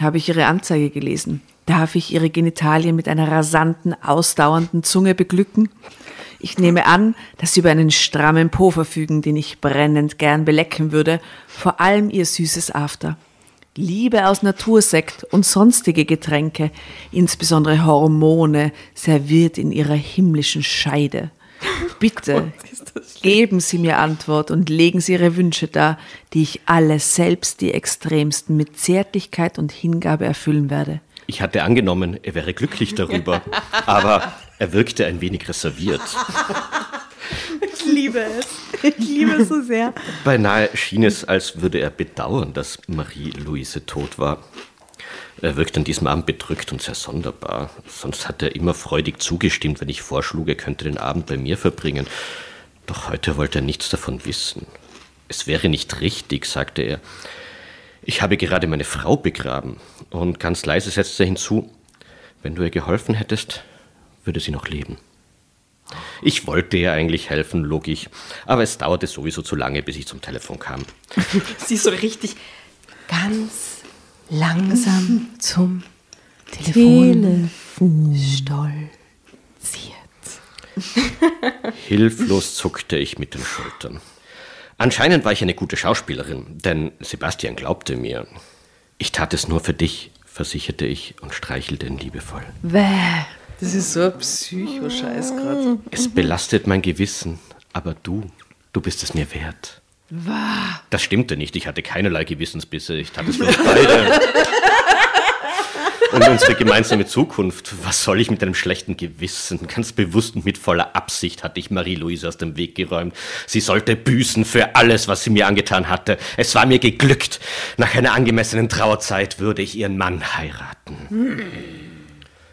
Speaker 1: Habe ich Ihre Anzeige gelesen. Darf ich Ihre Genitalien mit einer rasanten, ausdauernden Zunge beglücken? Ich nehme an, dass Sie über einen strammen Po verfügen, den ich brennend gern belecken würde, vor allem Ihr süßes After. Liebe aus Natursekt und sonstige Getränke, insbesondere Hormone, serviert in ihrer himmlischen Scheide. Bitte, geben Sie mir Antwort und legen Sie Ihre Wünsche dar, die ich alle, selbst die extremsten, mit Zärtlichkeit und Hingabe erfüllen werde.
Speaker 4: Ich hatte angenommen, er wäre glücklich darüber, aber er wirkte ein wenig reserviert.
Speaker 5: Ich liebe es. Ich liebe es so sehr.
Speaker 4: Beinahe schien es, als würde er bedauern, dass Marie-Louise tot war. Er wirkte an diesem Abend bedrückt und sehr sonderbar. Sonst hat er immer freudig zugestimmt, wenn ich vorschlug, er könnte den Abend bei mir verbringen. Doch heute wollte er nichts davon wissen. Es wäre nicht richtig, sagte er. Ich habe gerade meine Frau begraben. Und ganz leise setzte er hinzu, wenn du ihr geholfen hättest, würde sie noch leben. Ich wollte ihr eigentlich helfen, log ich, aber es dauerte sowieso zu lange, bis ich zum Telefon kam.
Speaker 3: Sie ist so richtig ganz langsam zum Telefon stolziert.
Speaker 4: Hilflos zuckte ich mit den Schultern. Anscheinend war ich eine gute Schauspielerin, denn Sebastian glaubte mir. Ich tat es nur für dich, versicherte ich und streichelte ihn liebevoll.
Speaker 1: Bäh, das ist so ein Psycho-Scheiß gerade.
Speaker 4: Es belastet mein Gewissen, aber du, du bist es mir wert. Das stimmte nicht, ich hatte keinerlei Gewissensbisse, ich tat es für uns beide. Und unsere gemeinsame Zukunft, was soll ich mit einem schlechten Gewissen? Ganz bewusst und mit voller Absicht hatte ich Marie-Louise aus dem Weg geräumt. Sie sollte büßen für alles, was sie mir angetan hatte. Es war mir geglückt. Nach einer angemessenen Trauerzeit würde ich ihren Mann heiraten.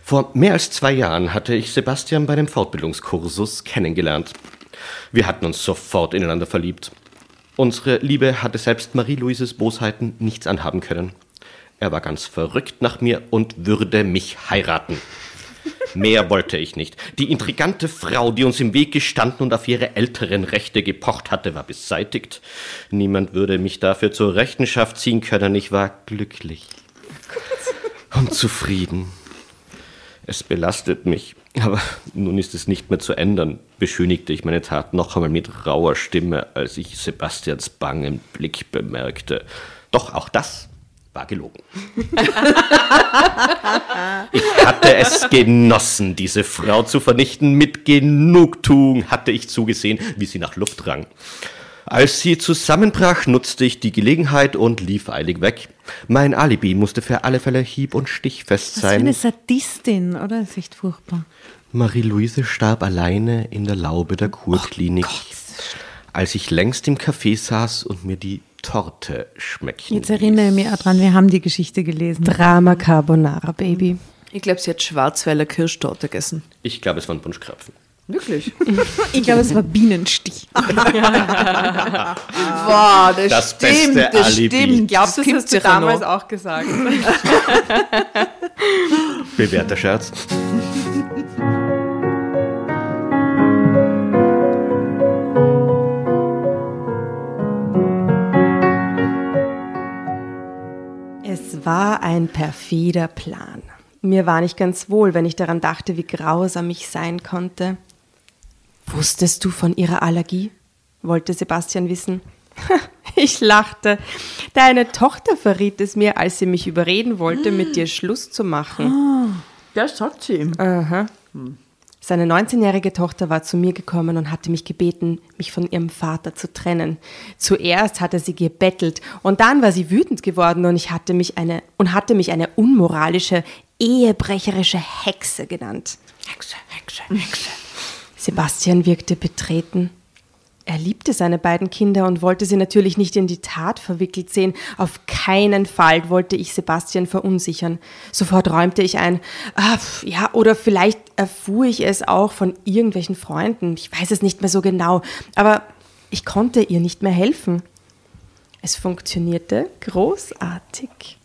Speaker 4: Vor mehr als zwei Jahren hatte ich Sebastian bei einem Fortbildungskursus kennengelernt. Wir hatten uns sofort ineinander verliebt. Unsere Liebe hatte selbst Marie-Louises Bosheiten nichts anhaben können. Er war ganz verrückt nach mir und würde mich heiraten. Mehr wollte ich nicht. Die intrigante Frau, die uns im Weg gestanden und auf ihre älteren Rechte gepocht hatte, war beseitigt. Niemand würde mich dafür zur Rechenschaft ziehen können. Ich war glücklich und zufrieden. Es belastet mich, aber nun ist es nicht mehr zu ändern, beschönigte ich meine Tat noch einmal mit rauer Stimme, als ich Sebastians bangen Blick bemerkte. Doch auch das war gelogen. Ich hatte es genossen, diese Frau zu vernichten. Mit Genugtuung hatte ich zugesehen, wie sie nach Luft rang. Als sie zusammenbrach, nutzte ich die Gelegenheit und lief eilig weg. Mein Alibi musste für alle Fälle hieb- und stichfest
Speaker 5: Was für eine
Speaker 4: sein.
Speaker 5: Sadistin, oder? Das ist echt furchtbar.
Speaker 4: Marie-Louise starb alleine in der Laube der Kurklinik, als ich längst im Café saß und mir die Torte schmecken
Speaker 5: Jetzt erinnere ich mich auch dran, wir haben die Geschichte gelesen.
Speaker 3: Drama Carbonara, Baby.
Speaker 1: Ich glaube, sie hat Schwarzwälder Kirschtorte gegessen.
Speaker 4: Ich glaube, es waren Wunschkrapfen.
Speaker 1: Wirklich?
Speaker 5: Ich glaube, es war Bienenstich.
Speaker 1: Wow, das,
Speaker 4: Das
Speaker 1: stimmt,
Speaker 4: beste
Speaker 1: das
Speaker 4: Alibi.
Speaker 1: stimmt.
Speaker 3: Glaubst du, das hast du damals
Speaker 1: noch.
Speaker 3: auch gesagt?
Speaker 4: Bewährter Scherz.
Speaker 3: Es war ein perfider Plan. Mir war nicht ganz wohl, wenn ich daran dachte, wie grausam ich sein konnte. Wusstest du von ihrer Allergie? wollte Sebastian wissen. Ich lachte. Deine Tochter verriet es mir, als sie mich überreden wollte, mit dir Schluss zu machen.
Speaker 1: Das sagt sie ihm.
Speaker 3: Aha. Seine 19-jährige Tochter war zu mir gekommen und hatte mich gebeten, mich von ihrem Vater zu trennen. Zuerst hatte sie gebettelt und dann war sie wütend geworden und ich hatte mich eine und hatte mich eine unmoralische, ehebrecherische Hexe genannt. Hexe, Hexe, Hexe. Sebastian wirkte betreten. Er liebte seine beiden Kinder und wollte sie natürlich nicht in die Tat verwickelt sehen. Auf keinen Fall wollte ich Sebastian verunsichern. Sofort räumte ich ein, ah, ja, oder vielleicht erfuhr ich es auch von irgendwelchen Freunden. Ich weiß es nicht mehr so genau, aber ich konnte ihr nicht mehr helfen. Es funktionierte großartig.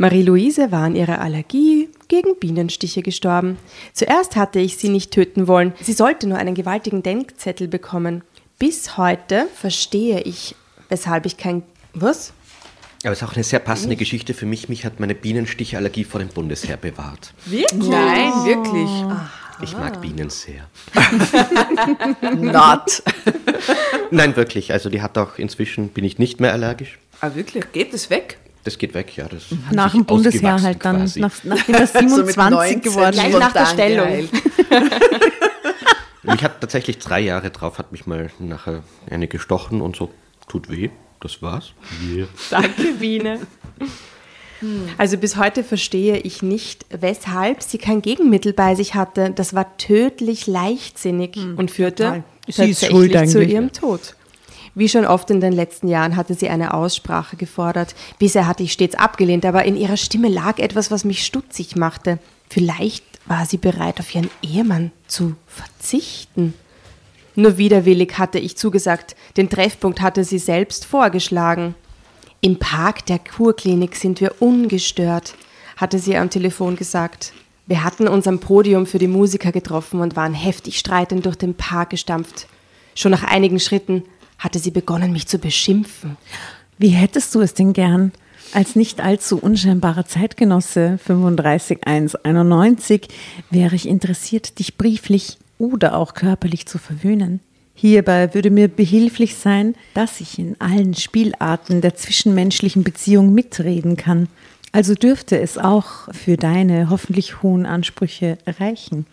Speaker 3: Marie-Louise war an ihrer Allergie gegen Bienenstiche gestorben. Zuerst hatte ich sie nicht töten wollen. Sie sollte nur einen gewaltigen Denkzettel bekommen. Bis heute verstehe ich, weshalb ich kein. Was?
Speaker 4: Aber es ist auch eine sehr passende Geschichte für mich. Mich hat meine Bienenstichallergie vor dem Bundesheer bewahrt.
Speaker 1: Wirklich? Nein, wirklich.
Speaker 4: Ich mag Bienen sehr.
Speaker 1: Not.
Speaker 4: Nein, wirklich. Also die hat auch inzwischen, bin ich nicht mehr allergisch.
Speaker 1: Ah, wirklich? Geht es weg?
Speaker 4: Das geht weg, ja. Das
Speaker 5: Nach dem Bundesheer halt dann,
Speaker 4: quasi.
Speaker 5: nach, nachdem er 27 geworden
Speaker 3: Gleich
Speaker 5: ist.
Speaker 3: nach der Stellung.
Speaker 4: Mich hat tatsächlich drei Jahre drauf, hat mich mal nachher eine gestochen und so, tut weh. Das war's.
Speaker 3: Danke, Biene. Also bis heute verstehe ich nicht, weshalb sie kein Gegenmittel bei sich hatte. Das war tödlich leichtsinnig und führte.
Speaker 5: Sie ist
Speaker 3: zu ihrem Tod. Wie schon oft in den letzten Jahren hatte sie eine Aussprache gefordert. Bisher hatte ich stets abgelehnt, aber in ihrer Stimme lag etwas, was mich stutzig machte. Vielleicht war sie bereit, auf ihren Ehemann zu verzichten. Nur widerwillig hatte ich zugesagt, den Treffpunkt hatte sie selbst vorgeschlagen. Im Park der Kurklinik sind wir ungestört, hatte sie am Telefon gesagt. Wir hatten uns am Podium für die Musiker getroffen und waren heftig streitend durch den Park gestampft. Schon nach einigen Schritten hatte sie begonnen, mich zu beschimpfen.
Speaker 5: Wie hättest du es denn gern? Als nicht allzu unscheinbarer Zeitgenosse 35191 wäre ich interessiert, dich brieflich oder auch körperlich zu verwöhnen. Hierbei würde mir behilflich sein, dass ich in allen Spielarten der zwischenmenschlichen Beziehung mitreden kann. Also dürfte es auch für deine hoffentlich hohen Ansprüche reichen.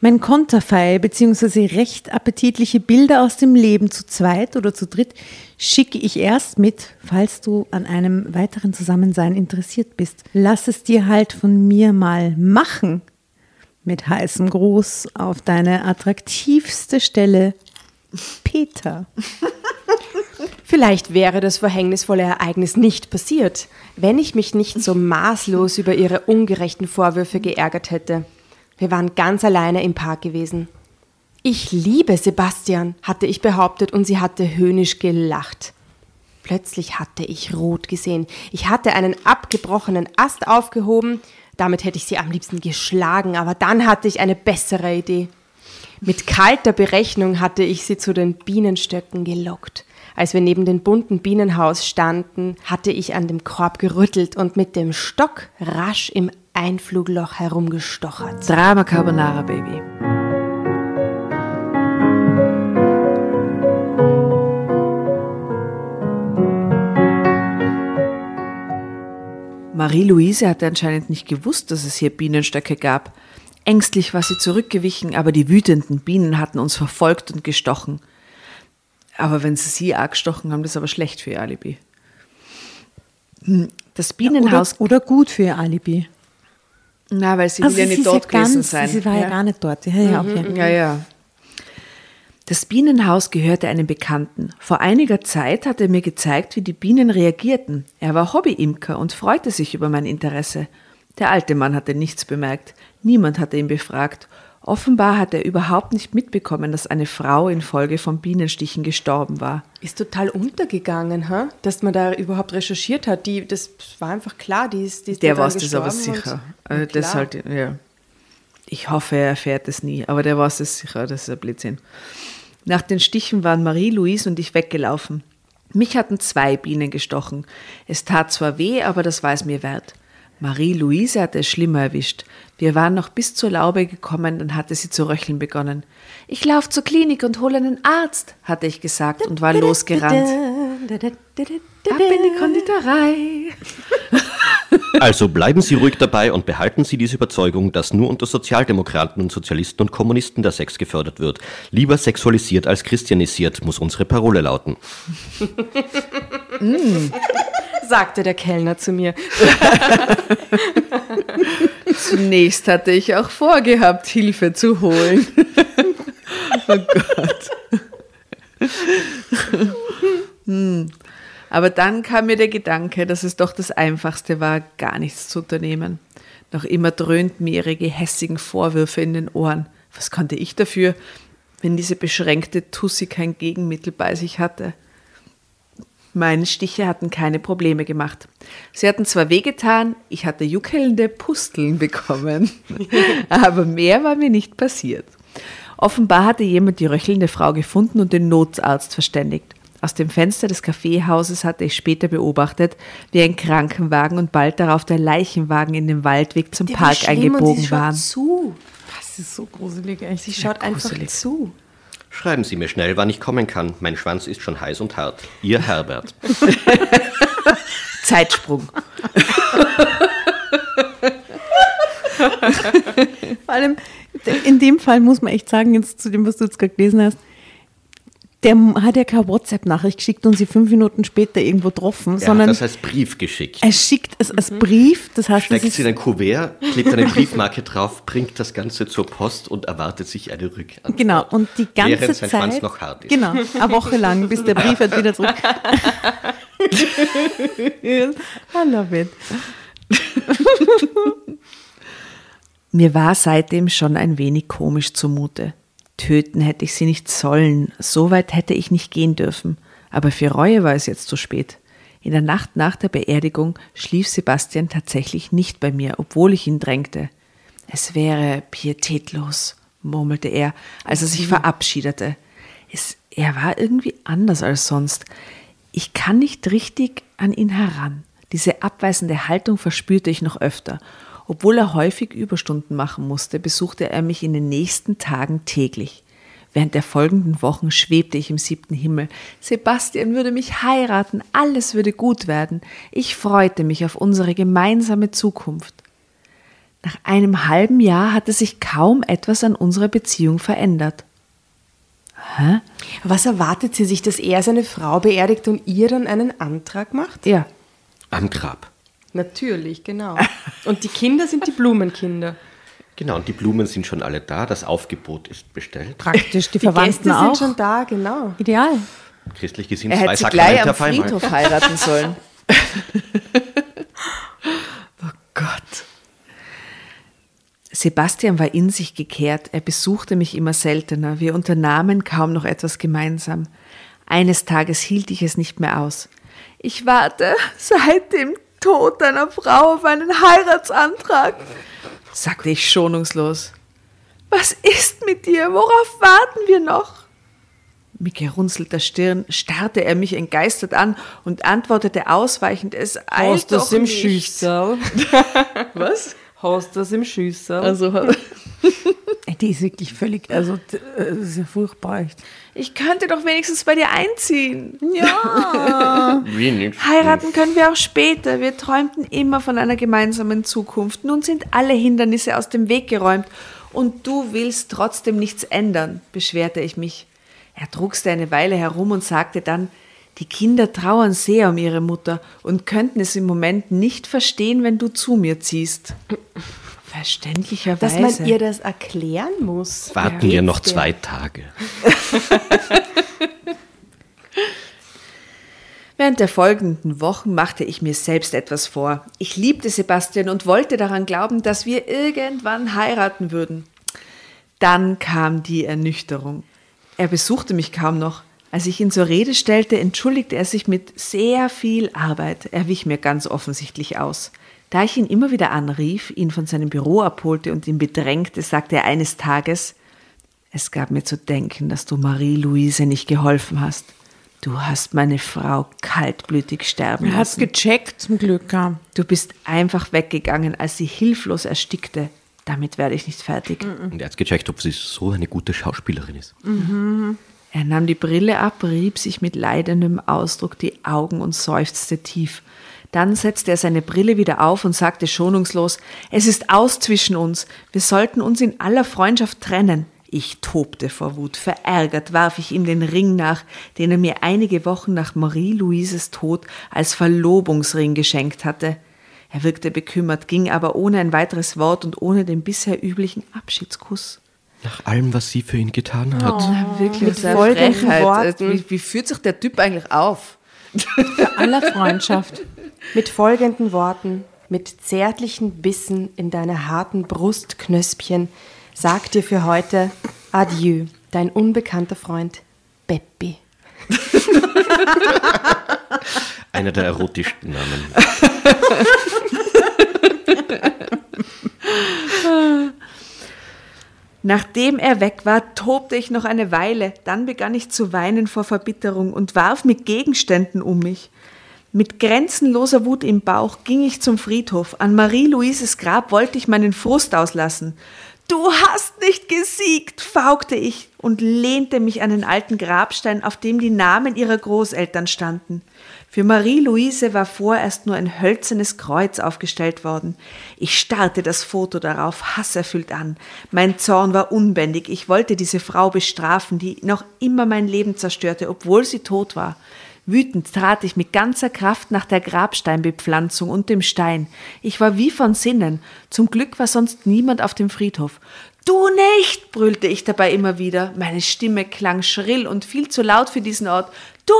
Speaker 5: Mein Konterfei bzw. recht appetitliche Bilder aus dem Leben zu zweit oder zu dritt schicke ich erst mit, falls du an einem weiteren Zusammensein interessiert bist. Lass es dir halt von mir mal machen. Mit heißem Gruß auf deine attraktivste Stelle, Peter.
Speaker 3: Vielleicht wäre das verhängnisvolle Ereignis nicht passiert, wenn ich mich nicht so maßlos über ihre ungerechten Vorwürfe geärgert hätte. Wir waren ganz alleine im Park gewesen. Ich liebe Sebastian, hatte ich behauptet, und sie hatte höhnisch gelacht. Plötzlich hatte ich rot gesehen. Ich hatte einen abgebrochenen Ast aufgehoben. Damit hätte ich sie am liebsten geschlagen, aber dann hatte ich eine bessere Idee. Mit kalter Berechnung hatte ich sie zu den Bienenstöcken gelockt. Als wir neben dem bunten Bienenhaus standen, hatte ich an dem Korb gerüttelt und mit dem Stock rasch im Einflugloch herumgestochert.
Speaker 1: Drama Carbonara, Baby. Marie-Louise hatte anscheinend nicht gewusst, dass es hier Bienenstöcke gab. Ängstlich war sie zurückgewichen, aber die wütenden Bienen hatten uns verfolgt und gestochen. Aber wenn sie sie auch gestochen haben, das ist aber schlecht für ihr Alibi. Hm, Das
Speaker 5: Oder,
Speaker 1: Bienenhaus,
Speaker 5: oder gut für ihr Alibi.
Speaker 1: Na, weil sie
Speaker 5: Also
Speaker 1: will ja nicht dort
Speaker 5: ja
Speaker 1: gewesen
Speaker 5: ganz,
Speaker 1: sein.
Speaker 5: Sie war ja, gar nicht dort. Ja, ja, okay.
Speaker 1: Ja, ja. Das Bienenhaus gehörte einem Bekannten. Vor einiger Zeit hat er mir gezeigt, wie die Bienen reagierten. Er war Hobbyimker und freute sich über mein Interesse. Der alte Mann hatte nichts bemerkt. Niemand hatte ihn befragt. Offenbar hat er überhaupt nicht mitbekommen, dass eine Frau infolge von Bienenstichen gestorben war.
Speaker 3: Ist total untergegangen, ha? dass man da überhaupt recherchiert hat. Die, das war einfach klar, die ist, die ist
Speaker 1: Der war es aber sicher.
Speaker 3: und-
Speaker 1: Äh, das halt, ja. Ich hoffe, er erfährt es nie, aber der war es sicher, das ist ein Blödsinn. Nach den Stichen waren Marie, Louise und ich weggelaufen. Mich hatten zwei Bienen gestochen. Es tat zwar weh, aber das war es mir wert. Marie-Louise hatte es schlimmer erwischt. Wir waren noch bis zur Laube gekommen, dann hatte sie zu röcheln begonnen. Ich lauf zur Klinik und hole einen Arzt, hatte ich gesagt und war losgerannt. Ab in die Konditorei.
Speaker 4: Also bleiben Sie ruhig dabei und behalten Sie diese Überzeugung, dass nur unter Sozialdemokraten und Sozialisten und Kommunisten der Sex gefördert wird. Lieber sexualisiert als christianisiert, muss unsere Parole lauten.
Speaker 3: Sagte der Kellner zu mir.
Speaker 1: Zunächst hatte ich auch vorgehabt, Hilfe zu holen. oh Gott. hm. Aber dann kam mir der Gedanke, dass es doch das Einfachste war, gar nichts zu unternehmen. Noch immer dröhnten mir ihre gehässigen Vorwürfe in den Ohren. Was konnte ich dafür, wenn diese beschränkte Tussi kein Gegenmittel bei sich hatte? Meine Stiche hatten keine Probleme gemacht. Sie hatten zwar wehgetan, ich hatte juckelnde Pusteln bekommen, aber mehr war mir nicht passiert. Offenbar hatte jemand die röchelnde Frau gefunden und den Notarzt verständigt. Aus dem Fenster des Kaffeehauses hatte ich später beobachtet, wie ein Krankenwagen und bald darauf der Leichenwagen in den Waldweg zum
Speaker 3: Die war
Speaker 1: Park
Speaker 3: und
Speaker 1: eingebogen
Speaker 3: sie schaut
Speaker 1: waren.
Speaker 3: zu.
Speaker 5: Das ist so gruselig, echt.
Speaker 3: Sie schaut einfach
Speaker 1: gruselig.
Speaker 3: zu.
Speaker 4: Schreiben Sie mir schnell, wann ich kommen kann. Mein Schwanz ist schon heiß und hart. Ihr Herbert.
Speaker 1: Zeitsprung.
Speaker 5: Vor allem, in dem Fall muss man echt sagen, jetzt zu dem, was du jetzt gerade gelesen hast, der hat ja keine WhatsApp-Nachricht geschickt und sie fünf Minuten später irgendwo getroffen,
Speaker 4: Ja,
Speaker 5: sondern
Speaker 4: das heißt Brief geschickt.
Speaker 5: er schickt es als Brief, das heißt,
Speaker 4: Steckt sie in ein Kuvert, klebt eine Briefmarke drauf, bringt das Ganze zur Post und erwartet sich eine Rückantwort.
Speaker 5: genau, und die ganze
Speaker 4: Während sein
Speaker 5: Zeit,
Speaker 4: Schwanz noch hart ist.
Speaker 5: genau, eine Woche lang, bis der Brief halt wieder zurück. I love it.
Speaker 1: Mir war seitdem schon ein wenig komisch zumute. Töten hätte ich sie nicht sollen, so weit hätte ich nicht gehen dürfen. Aber für Reue war es jetzt zu spät. In der Nacht nach der Beerdigung schlief Sebastian tatsächlich nicht bei mir, obwohl ich ihn drängte. Es wäre pietätlos, murmelte er, als er sich verabschiedete. Es, er war irgendwie anders als sonst. Ich kann nicht richtig an ihn heran. Diese abweisende Haltung verspürte ich noch öfter. Obwohl er häufig Überstunden machen musste, besuchte er mich in den nächsten Tagen täglich. Während der folgenden Wochen schwebte ich im siebten Himmel. Sebastian würde mich heiraten, alles würde gut werden. Ich freute mich auf unsere gemeinsame Zukunft. Nach einem halben Jahr hatte sich kaum etwas an unserer Beziehung verändert. Hä?
Speaker 3: Was erwartet sie sich, dass er seine Frau beerdigt und ihr dann einen Antrag macht?
Speaker 1: Ja,
Speaker 4: Am Grab.
Speaker 3: Natürlich, genau. Und die Kinder sind die Blumenkinder.
Speaker 4: Genau, und die Blumen sind schon alle da. Das Aufgebot ist bestellt.
Speaker 5: Praktisch, die,
Speaker 3: Die
Speaker 5: Verwandten
Speaker 3: Gäste
Speaker 5: auch.
Speaker 3: sind schon da, genau.
Speaker 5: Ideal.
Speaker 4: Christlich gesinnt,
Speaker 1: er
Speaker 4: zwei
Speaker 1: hätte sie gleich am
Speaker 4: auf einmal.
Speaker 1: Friedhof heiraten sollen. oh Gott. Sebastian war in sich gekehrt. Er besuchte mich immer seltener. Wir unternahmen kaum noch etwas gemeinsam. Eines Tages hielt ich es nicht mehr aus. Ich warte seit dem Tod deiner Frau auf einen Heiratsantrag, sagte ich schonungslos. Was ist mit dir? Worauf warten wir noch? Mit gerunzelter Stirn starrte er mich entgeistert an und antwortete ausweichend, es eilt doch
Speaker 3: im
Speaker 1: nicht.
Speaker 3: Schüssel?
Speaker 1: Was?
Speaker 3: Hast das im Schüssel?
Speaker 1: Also,
Speaker 5: Die ist wirklich völlig, also äh, das ist ja furchtbar. Echt.
Speaker 1: ich könnte doch wenigstens bei dir einziehen.
Speaker 5: Ja.
Speaker 4: Wie nicht?
Speaker 1: Heiraten können wir auch später. Wir träumten immer von einer gemeinsamen Zukunft. Nun sind alle Hindernisse aus dem Weg geräumt und du willst trotzdem nichts ändern, beschwerte ich mich. Er druckste eine Weile herum und sagte dann, die Kinder trauern sehr um ihre Mutter und könnten es im Moment nicht verstehen, wenn du zu mir ziehst. Verständlicherweise.
Speaker 3: Dass man ihr das erklären muss.
Speaker 4: Warten
Speaker 3: Wie
Speaker 4: wir noch zwei Tage.
Speaker 1: Während der folgenden Wochen machte ich mir selbst etwas vor. Ich liebte Sebastian und wollte daran glauben, dass wir irgendwann heiraten würden. Dann kam die Ernüchterung. Er besuchte mich kaum noch. Als ich ihn zur Rede stellte, entschuldigte er sich mit sehr viel Arbeit. Er wich mir ganz offensichtlich aus. Da ich ihn immer wieder anrief, ihn von seinem Büro abholte und ihn bedrängte, sagte er eines Tages, es gab mir zu denken, dass du Marie-Louise nicht geholfen hast. Du hast meine Frau kaltblütig sterben
Speaker 5: Er hat's
Speaker 1: lassen.
Speaker 5: gecheckt, zum Glück. Ja.
Speaker 1: Du bist einfach weggegangen, als sie hilflos erstickte. Damit werde ich nicht fertig.
Speaker 4: Und er hat gecheckt, ob sie so eine gute Schauspielerin ist.
Speaker 1: Er nahm die Brille ab, rieb sich mit leidendem Ausdruck die Augen und seufzte tief. Dann setzte er seine Brille wieder auf und sagte schonungslos, es ist aus zwischen uns, wir sollten uns in aller Freundschaft trennen. Ich tobte vor Wut, verärgert warf ich ihm den Ring nach, den er mir einige Wochen nach Marie-Louises Tod als Verlobungsring geschenkt hatte. Er wirkte bekümmert, ging aber ohne ein weiteres Wort und ohne den bisher üblichen Abschiedskuss.
Speaker 4: Nach allem, was sie für ihn getan hat.
Speaker 1: Ja, wirklich
Speaker 3: Mit
Speaker 1: Frechheit.
Speaker 3: Worten.
Speaker 1: Wie, wie führt sich der Typ eigentlich auf?
Speaker 5: Bei aller Freundschaft.
Speaker 3: Mit folgenden Worten, mit zärtlichen Bissen in deine harten Brustknöspchen, sagt dir für heute Adieu, dein unbekannter Freund Beppi.
Speaker 4: Einer der erotischsten Namen.
Speaker 1: Nachdem er weg war, tobte ich noch eine Weile, dann begann ich zu weinen vor Verbitterung und warf mit Gegenständen um mich. Mit grenzenloser Wut im Bauch ging ich zum Friedhof. An Marie-Louises Grab wollte ich meinen Frust auslassen. Du hast nicht gesiegt, faugte ich und lehnte mich an den alten Grabstein, auf dem die Namen ihrer Großeltern standen. Für Marie-Louise war vorerst nur ein hölzernes Kreuz aufgestellt worden. Ich starrte das Foto darauf hasserfüllt an. Mein Zorn war unbändig. Ich wollte diese Frau bestrafen, die noch immer mein Leben zerstörte, obwohl sie tot war. Wütend trat ich mit ganzer Kraft nach der Grabsteinbepflanzung und dem Stein. Ich war wie von Sinnen. Zum Glück war sonst niemand auf dem Friedhof. Du nicht, brüllte ich dabei immer wieder. Meine Stimme klang schrill und viel zu laut für diesen Ort. Du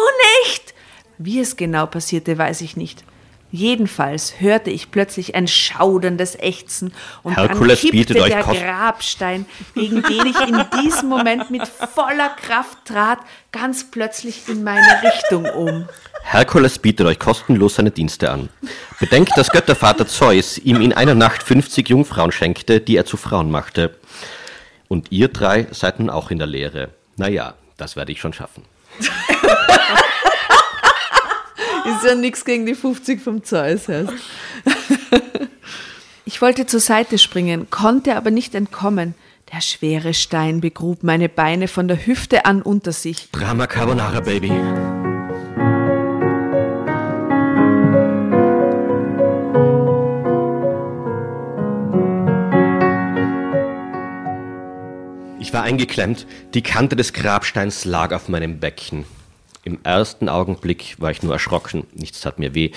Speaker 1: nicht! Wie es genau passierte, weiß ich nicht. Jedenfalls hörte ich plötzlich ein schauderndes Ächzen und
Speaker 4: Herkules
Speaker 1: dann kippte der Grabstein, gegen den ich in diesem Moment mit voller Kraft trat, ganz plötzlich in meine Richtung um.
Speaker 4: Herkules bietet euch kostenlos seine Dienste an. Bedenkt, dass Göttervater Zeus ihm in einer Nacht 50 Jungfrauen schenkte, die er zu Frauen machte. Und ihr drei seid nun auch in der Lehre. Naja, das werde ich schon schaffen.
Speaker 1: Ja nichts gegen die 50 vom Zeus heißt. Ich wollte zur Seite springen, konnte aber nicht entkommen. Der schwere Stein begrub meine Beine von der Hüfte an unter sich.
Speaker 4: Drama Carbonara, Baby. Ich war eingeklemmt, die Kante des Grabsteins lag auf meinem Becken. Im ersten Augenblick war ich nur erschrocken, nichts tat mir weh.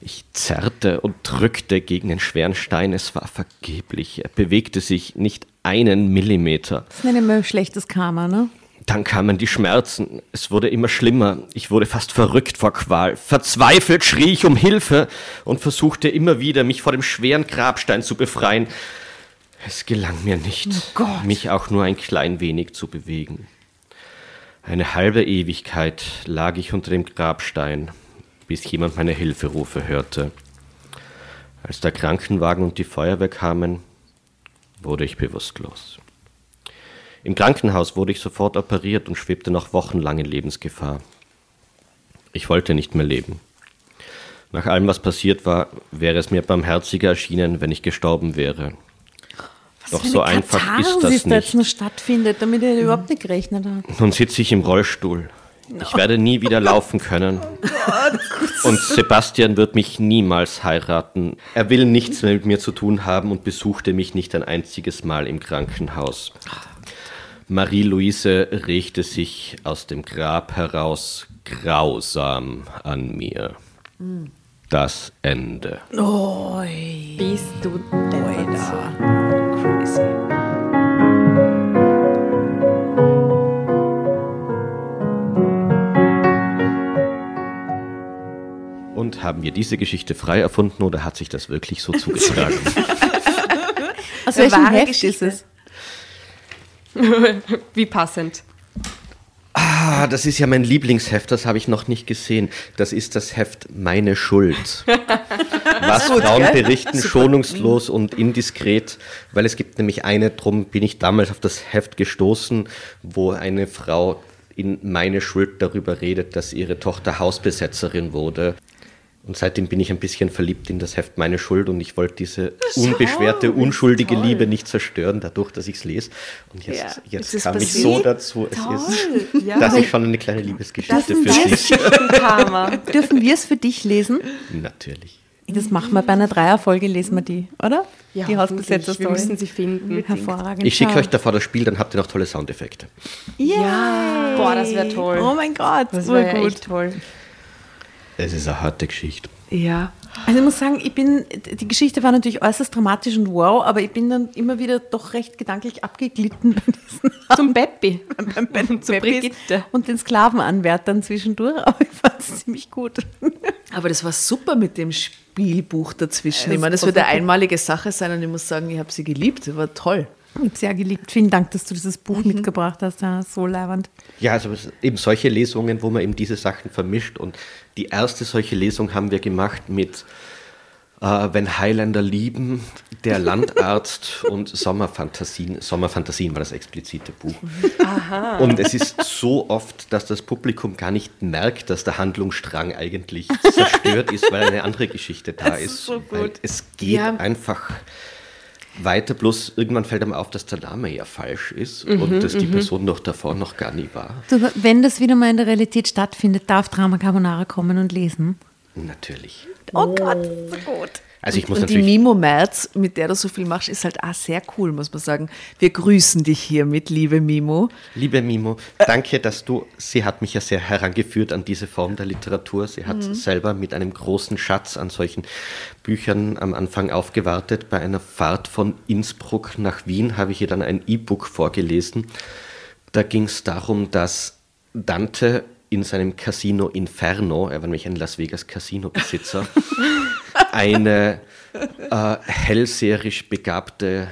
Speaker 4: Ich zerrte und drückte gegen den schweren Stein, es war vergeblich, er bewegte sich nicht einen Millimeter.
Speaker 5: Das ist immer schlechtes Karma, ne?
Speaker 4: Dann kamen die Schmerzen. Es wurde immer schlimmer. Ich wurde fast verrückt vor Qual. Verzweifelt schrie ich um Hilfe und versuchte immer wieder, mich vor dem schweren Grabstein zu befreien. Es gelang mir nicht, mich auch nur ein klein wenig zu bewegen. Eine halbe Ewigkeit lag ich unter dem Grabstein, bis jemand meine Hilferufe hörte. Als der Krankenwagen und die Feuerwehr kamen, wurde ich bewusstlos. Im Krankenhaus wurde ich sofort operiert und schwebte noch wochenlang in Lebensgefahr. Ich wollte nicht mehr leben. Nach allem, was passiert war, wäre es mir barmherziger erschienen, wenn ich gestorben wäre. Doch
Speaker 5: Für
Speaker 4: so einfach ist das
Speaker 5: da jetzt
Speaker 4: nicht.
Speaker 5: nur stattfindet, damit er überhaupt nicht gerechnet hat.
Speaker 4: Nun sitze ich im Rollstuhl. Ich werde nie wieder laufen können. Und Sebastian wird mich niemals heiraten. Er will nichts mehr mit mir zu tun haben und besuchte mich nicht ein einziges Mal im Krankenhaus. Marie-Louise rächte sich aus dem Grab heraus grausam an mir. Das Ende.
Speaker 3: Bist du deppert.
Speaker 1: Crazy.
Speaker 4: Und haben wir diese Geschichte frei erfunden oder hat sich das wirklich so zugetragen?
Speaker 5: Aus
Speaker 1: Eine
Speaker 5: welchem
Speaker 1: wahre
Speaker 5: Heft
Speaker 1: Geschichte.
Speaker 5: ist es?
Speaker 3: Wie passend.
Speaker 4: Ah, das ist ja mein Lieblingsheft, das habe ich noch nicht gesehen. Das ist das Heft Meine Schuld. Was Frauen berichten, schonungslos und indiskret, weil es gibt nämlich eine, drum bin ich damals auf das Heft gestoßen, wo eine Frau in Meine Schuld darüber redet, dass ihre Tochter Hausbesetzerin wurde. Und seitdem bin ich ein bisschen verliebt in das Heft Meine Schuld und ich wollte diese unbeschwerte, unschuldige
Speaker 1: toll.
Speaker 4: Liebe nicht zerstören, dadurch, dass ich es lese. Und jetzt,
Speaker 1: Ja,
Speaker 4: jetzt kam ich so dazu, es ist,
Speaker 3: Ja.
Speaker 4: dass ich schon eine kleine Liebesgeschichte für.
Speaker 3: Karma.
Speaker 5: Dürfen wir es für dich lesen?
Speaker 4: Natürlich.
Speaker 5: Das machen wir bei einer Dreierfolge, lesen wir die, oder?
Speaker 3: Ja,
Speaker 5: die. Hausbesetzer
Speaker 3: Wir müssen sie finden.
Speaker 5: Hervorragend.
Speaker 4: Ich schicke euch davor das Spiel, dann habt ihr noch tolle Soundeffekte.
Speaker 5: Ja.
Speaker 3: Boah, das wäre toll.
Speaker 5: Oh mein Gott,
Speaker 3: Das wäre ja echt toll.
Speaker 4: Es ist eine harte Geschichte.
Speaker 1: Ja.
Speaker 5: Also ich muss sagen, ich bin, die Geschichte war natürlich äußerst dramatisch und wow, aber ich bin dann immer wieder doch recht gedanklich abgeglitten bei diesen
Speaker 3: Zum Beppi.
Speaker 5: beim, beim
Speaker 3: Zu Brigitte.
Speaker 5: und den Sklavenanwärtern zwischendurch, aber ich fand es ziemlich gut.
Speaker 1: Aber das war super mit dem Spielbuch dazwischen.
Speaker 5: Ja,
Speaker 1: ich meine, das wird eine einmalige Sache sein und ich muss sagen, ich habe sie geliebt. Das war toll.
Speaker 5: Sehr geliebt. Vielen Dank, dass du dieses Buch
Speaker 3: Mhm.
Speaker 5: mitgebracht hast. Ja, so leiwand.
Speaker 4: Ja, also eben solche Lesungen, wo man eben diese Sachen vermischt. Und die erste solche Lesung haben wir gemacht mit äh, Wenn Highlander lieben, der Landarzt und Sommerfantasien. Sommerfantasien war das explizite Buch. Und es ist so oft, dass das Publikum gar nicht merkt, dass der Handlungsstrang eigentlich zerstört ist, weil eine andere Geschichte da
Speaker 5: Es
Speaker 4: ist.
Speaker 5: ist so gut.
Speaker 4: es geht
Speaker 1: Ja.
Speaker 4: einfach weiter, bloß irgendwann fällt einem auf, dass der Name ja falsch ist
Speaker 5: Mhm,
Speaker 4: und dass die Person noch davor noch gar nie war.
Speaker 5: Du, wenn das wieder mal in der Realität stattfindet, darf Drama Carbonara kommen und lesen.
Speaker 4: Natürlich.
Speaker 5: Oh Gott, so gut.
Speaker 4: Also ich muss
Speaker 1: Und die
Speaker 4: natürlich.
Speaker 1: Mimo Merz, mit der du so viel machst, ist halt auch sehr cool, muss man sagen. Wir grüßen dich hiermit, liebe Mimo.
Speaker 4: Liebe Mimo, danke, dass du, sie hat mich ja sehr herangeführt an diese Form der Literatur. Sie hat selber mit einem großen Schatz an solchen Büchern am Anfang aufgewartet. Bei einer Fahrt von Innsbruck nach Wien habe ich ihr dann ein E-Book vorgelesen. Da ging es darum, dass Dante in seinem Casino Inferno, er war nämlich ein Las Vegas Casino-Besitzer, eine äh, hellseherisch begabte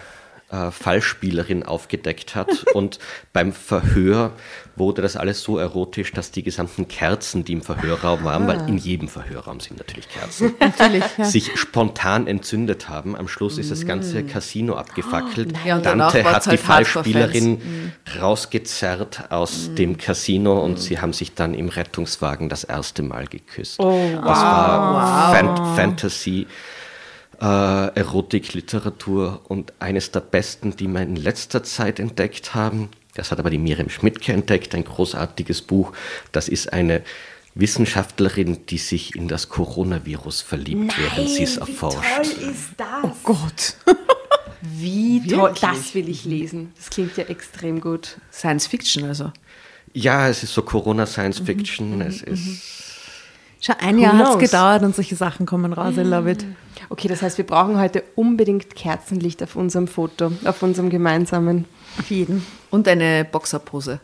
Speaker 4: äh, Fallspielerin aufgedeckt hat. Und beim Verhör wurde das alles so erotisch, dass die gesamten Kerzen, die im Verhörraum waren, weil in jedem Verhörraum sind natürlich Kerzen,
Speaker 5: Natürlich, ja.
Speaker 4: sich spontan entzündet haben. Am Schluss ist das ganze Casino abgefackelt.
Speaker 1: Ja, danach
Speaker 4: Dante hat die
Speaker 1: halt
Speaker 4: Fallspielerin rausgezerrt aus dem Casino und sie haben sich dann im Rettungswagen das erste Mal geküsst. das war Fan Fantasy. Äh, Erotik-Literatur und eines der besten, die wir in letzter Zeit entdeckt haben. Das hat aber die Miriam Schmidtke entdeckt, ein großartiges Buch. Das ist eine Wissenschaftlerin, die sich in das Coronavirus verliebt, während sie es erforscht.
Speaker 3: ist das?
Speaker 5: Oh Gott.
Speaker 3: Wie toll. Das will ich lesen. Das klingt ja extrem gut.
Speaker 1: Science Fiction also.
Speaker 4: Ja, es ist so Corona-Science-Fiction. es ist
Speaker 5: Schon ein
Speaker 3: Who
Speaker 5: Jahr hat es gedauert und solche Sachen kommen raus. I love it.
Speaker 3: Okay, das heißt, wir brauchen heute unbedingt Kerzenlicht auf unserem Foto, auf unserem gemeinsamen.
Speaker 5: Auf jeden.
Speaker 1: Und eine Boxerpose.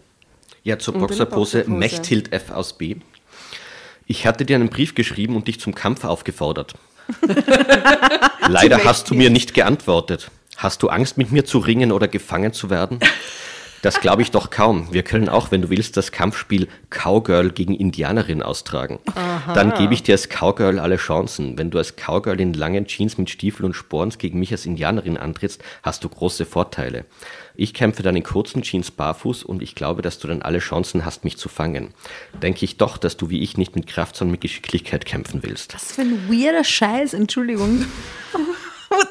Speaker 4: Ja, zur Boxerpose
Speaker 3: Boxerpose.
Speaker 4: Mechthild F. aus B. Ich hatte dir einen Brief geschrieben und dich zum Kampf aufgefordert. Leider hast du mir nicht geantwortet. Hast du Angst, mit mir zu ringen oder gefangen zu werden? Das glaube ich doch kaum. Wir können auch, wenn du willst, das Kampfspiel Cowgirl gegen Indianerin austragen. Dann gebe ich dir als Cowgirl alle Chancen. Wenn du als Cowgirl in langen Jeans mit Stiefel und Sporns gegen mich als Indianerin antrittst, hast du große Vorteile. Ich kämpfe dann in kurzen Jeans barfuß und ich glaube, dass du dann alle Chancen hast, mich zu fangen. Denke ich doch, dass du wie ich nicht mit Kraft, sondern mit Geschicklichkeit kämpfen willst.
Speaker 5: Was für ein weirder Scheiß, Entschuldigung.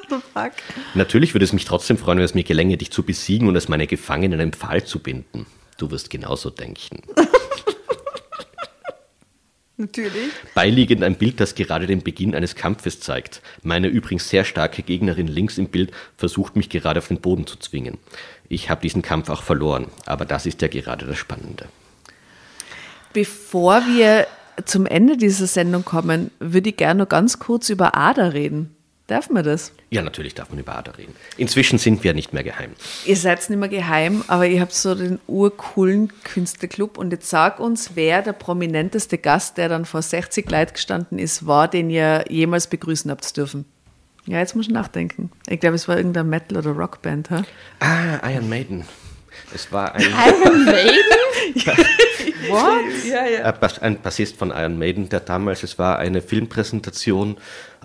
Speaker 5: The fuck?
Speaker 4: Natürlich würde es mich trotzdem freuen, wenn es mir gelänge, dich zu besiegen und als meine Gefangenen in einen Pfahl zu binden. Du wirst genauso denken.
Speaker 5: Natürlich.
Speaker 4: Beiliegend ein Bild, das gerade den Beginn eines Kampfes zeigt. Meine übrigens sehr starke Gegnerin links im Bild versucht mich gerade auf den Boden zu zwingen. Ich habe diesen Kampf auch verloren, aber das ist ja gerade das Spannende.
Speaker 1: Bevor wir zum Ende dieser Sendung kommen, würde ich gerne noch ganz kurz über Ada reden. Darf man das?
Speaker 4: Ja, natürlich darf man über Ada reden. Inzwischen sind wir nicht mehr geheim.
Speaker 1: Ihr seid nicht mehr geheim, aber ihr habt so den urcoolen Künstlerclub und jetzt sag uns, wer der prominenteste Gast, der dann vor 60 Leuten gestanden ist, war, den ihr jemals begrüßen habt dürfen. Ja, jetzt muss ich nachdenken. Ich glaube, es war irgendeine Metal- oder Rockband. Ha?
Speaker 4: Ah, Iron Maiden. Es war ein, äh, Bas- ein Bassist von Iron Maiden, der damals, es war eine Filmpräsentation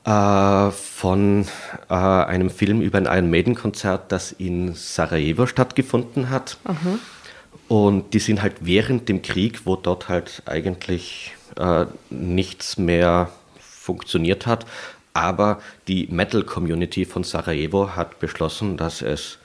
Speaker 4: äh, von äh, einem Film über ein Iron Maiden-Konzert, das in Sarajevo stattgefunden hat. Und die sind halt während dem Krieg, wo dort halt eigentlich äh, nichts mehr funktioniert hat, aber die Metal-Community von Sarajevo hat beschlossen, dass es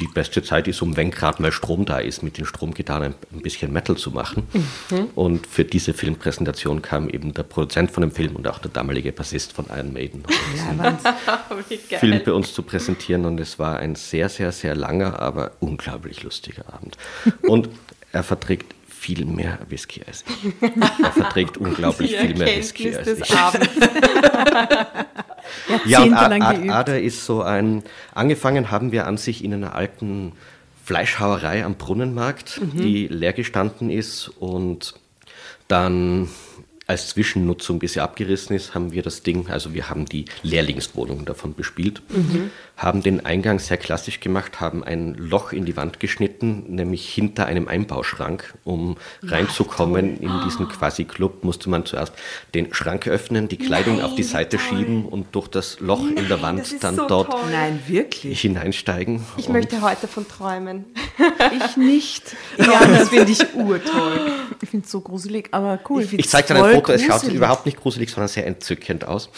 Speaker 4: die beste Zeit ist, um wenn gerade mal Strom da ist, mit den Stromgitarren ein bisschen Metal zu machen. Mhm. Und für diese Filmpräsentation kam eben der Produzent von dem Film und auch der damalige Bassist von Iron Maiden, um ja, Film bei uns zu präsentieren. Und es war ein sehr, sehr, sehr langer, aber unglaublich lustiger Abend. Und er verträgt viel mehr Whisky als ich. Er verträgt unglaublich viel mehr Whisky als ich. ja, und Ader ist so ein, angefangen haben wir an sich in einer alten Fleischhauerei am Brunnenmarkt, mhm. die leer gestanden ist und dann als Zwischennutzung, bis sie abgerissen ist, haben wir das Ding, also wir haben die Lehrlingswohnung davon bespielt, mhm. Haben den Eingang sehr klassisch gemacht, haben ein Loch in die Wand geschnitten, nämlich hinter einem Einbauschrank. Um reinzukommen in diesen Quasi-Club musste man zuerst den Schrank öffnen, die Kleidung Nein, auf die Seite toll. schieben und durch das Loch Nein, in der Wand dann so dort
Speaker 1: Nein, hineinsteigen.
Speaker 3: Ich möchte heute davon träumen.
Speaker 1: Ich nicht.
Speaker 3: Ja, das finde ich urtoll.
Speaker 5: Ich finde es so gruselig, aber cool.
Speaker 4: Ich, ich zeige dir ein Foto, gruselig. es schaut überhaupt nicht gruselig, sondern sehr entzückend aus.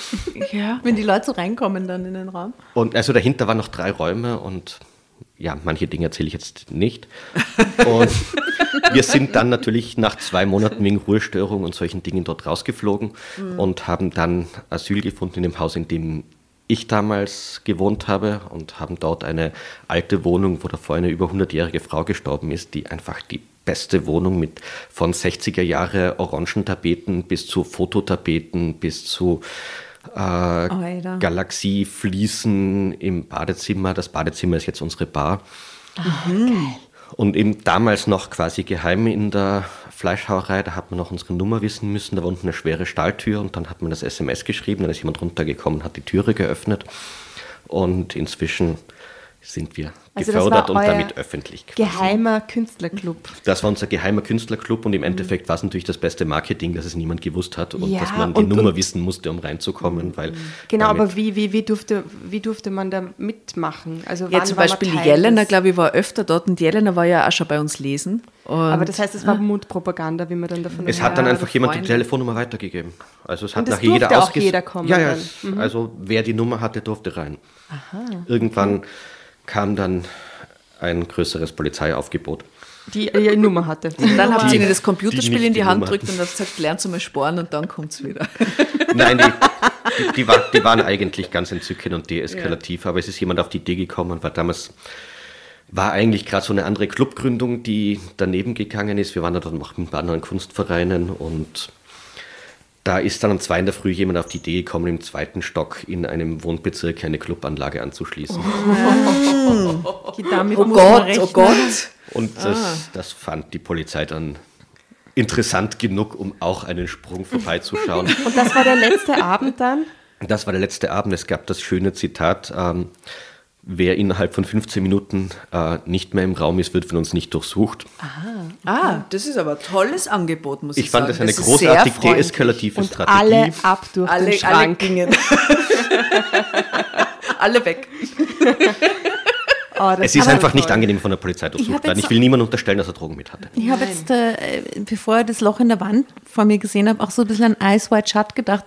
Speaker 5: Ja, wenn die Leute so reinkommen dann in den Raum.
Speaker 4: Und also dahinter waren noch drei Räume und ja, manche Dinge erzähle ich jetzt nicht. Und wir sind dann natürlich nach zwei Monaten wegen Ruhestörung und solchen Dingen dort rausgeflogen mhm. und haben dann Asyl gefunden in dem Haus, in dem ich damals gewohnt habe und haben dort eine alte Wohnung, wo davor eine über 100-jährige Frau gestorben ist, die einfach die beste Wohnung mit von 60er Jahre Orangentapeten bis zu Fototapeten bis zu äh, oh, Galaxiefliesen im Badezimmer. Das Badezimmer ist jetzt unsere Bar.
Speaker 5: Oh, mhm.
Speaker 4: Und eben damals noch quasi geheim in der Fleischhauerei, da hat man noch unsere Nummer wissen müssen, da war unten eine schwere Stahltür und dann hat man das SMS geschrieben, dann ist jemand runtergekommen, hat die Türe geöffnet und inzwischen sind wir also gefördert und damit öffentlich.
Speaker 3: Quasi. Geheimer Künstlerclub.
Speaker 4: Das war unser geheimer Künstlerclub und im mhm. Endeffekt war es natürlich das beste Marketing, dass es niemand gewusst hat und ja, dass man die und, Nummer und, wissen musste, um reinzukommen. Weil
Speaker 3: genau, aber wie, wie, wie, durfte, wie durfte man da mitmachen?
Speaker 1: Also ja, zum Beispiel die Jelena, glaube ich, war öfter dort und die Jelena war ja auch schon bei uns lesen.
Speaker 3: aber das heißt, es war Mundpropaganda, wie man dann davon
Speaker 4: Es hat dann einfach jemand die Telefonnummer weitergegeben. Also es hat
Speaker 3: nachher jeder auch jeder kommen.
Speaker 4: Ja, ja, mhm. also wer die Nummer hatte, durfte rein. Aha. Irgendwann okay kam dann ein größeres Polizeiaufgebot.
Speaker 3: Die ihre Nummer hatte.
Speaker 1: Und dann habt ihr ihnen das Computerspiel die in die, Hand gedrückt und habt gesagt, lernt zu mal sparen und dann kommt es wieder.
Speaker 4: Nein, die, die, die, war, die, waren eigentlich ganz entzückend und deeskalativ, ja. aber es ist jemand auf die Idee gekommen, weil damals war eigentlich gerade so eine andere Clubgründung, die daneben gegangen ist. Wir waren da dann noch mit anderen Kunstvereinen und da ist dann um zwei in der Früh jemand auf die Idee gekommen, im zweiten Stock in einem Wohnbezirk eine Clubanlage anzuschließen.
Speaker 1: Oh, oh Gott, oh Gott.
Speaker 4: Und das, ah. das fand die Polizei dann interessant genug, um auch einen Sprung vorbeizuschauen.
Speaker 3: Und das war der letzte Abend dann?
Speaker 4: Das war der letzte Abend. Es gab das schöne Zitat, ähm, Wer innerhalb von 15 Minuten äh, nicht mehr im Raum ist, wird von uns nicht durchsucht.
Speaker 1: Aha. Ah, das ist aber ein tolles Angebot, muss
Speaker 4: ich,
Speaker 1: ich
Speaker 4: sagen. Ich fand das eine großartig deeskalative
Speaker 3: Und
Speaker 4: Strategie.
Speaker 3: alle ab durch alle, den Schrank.
Speaker 1: Alle, alle weg.
Speaker 4: Oh, es ist einfach nicht angenehm von der Polizei durchsucht werden. Ich will niemandem unterstellen, dass er Drogen mit hatte.
Speaker 5: Ich habe jetzt, äh, bevor ich das Loch in der Wand vor mir gesehen habe, auch so ein bisschen an Ice White Shut gedacht.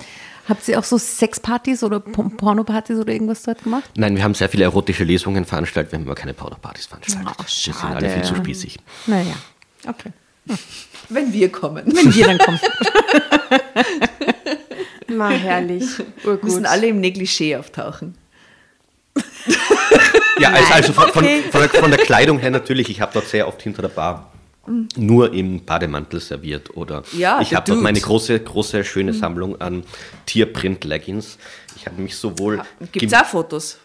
Speaker 5: Habt ihr auch so Sexpartys oder Pornopartys oder irgendwas dort gemacht?
Speaker 4: Nein, wir haben sehr viele erotische Lesungen veranstaltet, wir haben aber keine Pornopartys veranstaltet.
Speaker 5: Oh, schade.
Speaker 4: Wir sind alle viel zu spießig.
Speaker 5: Naja, okay.
Speaker 1: Wenn wir kommen.
Speaker 5: Wenn wir dann kommen.
Speaker 3: Mal herrlich.
Speaker 1: Wir müssen alle im Negligé auftauchen.
Speaker 4: ja, also, also von, von, von, der, von, der, Kleidung her natürlich. Ich habe dort sehr oft hinter der Bar nur im Bademantel serviert. Oder
Speaker 1: ja,
Speaker 4: ich habe dort meine große, große, schöne mhm. Sammlung an Tierprint-Leggings. Ich habe mich sowohl.
Speaker 1: Gibt es auch Fotos?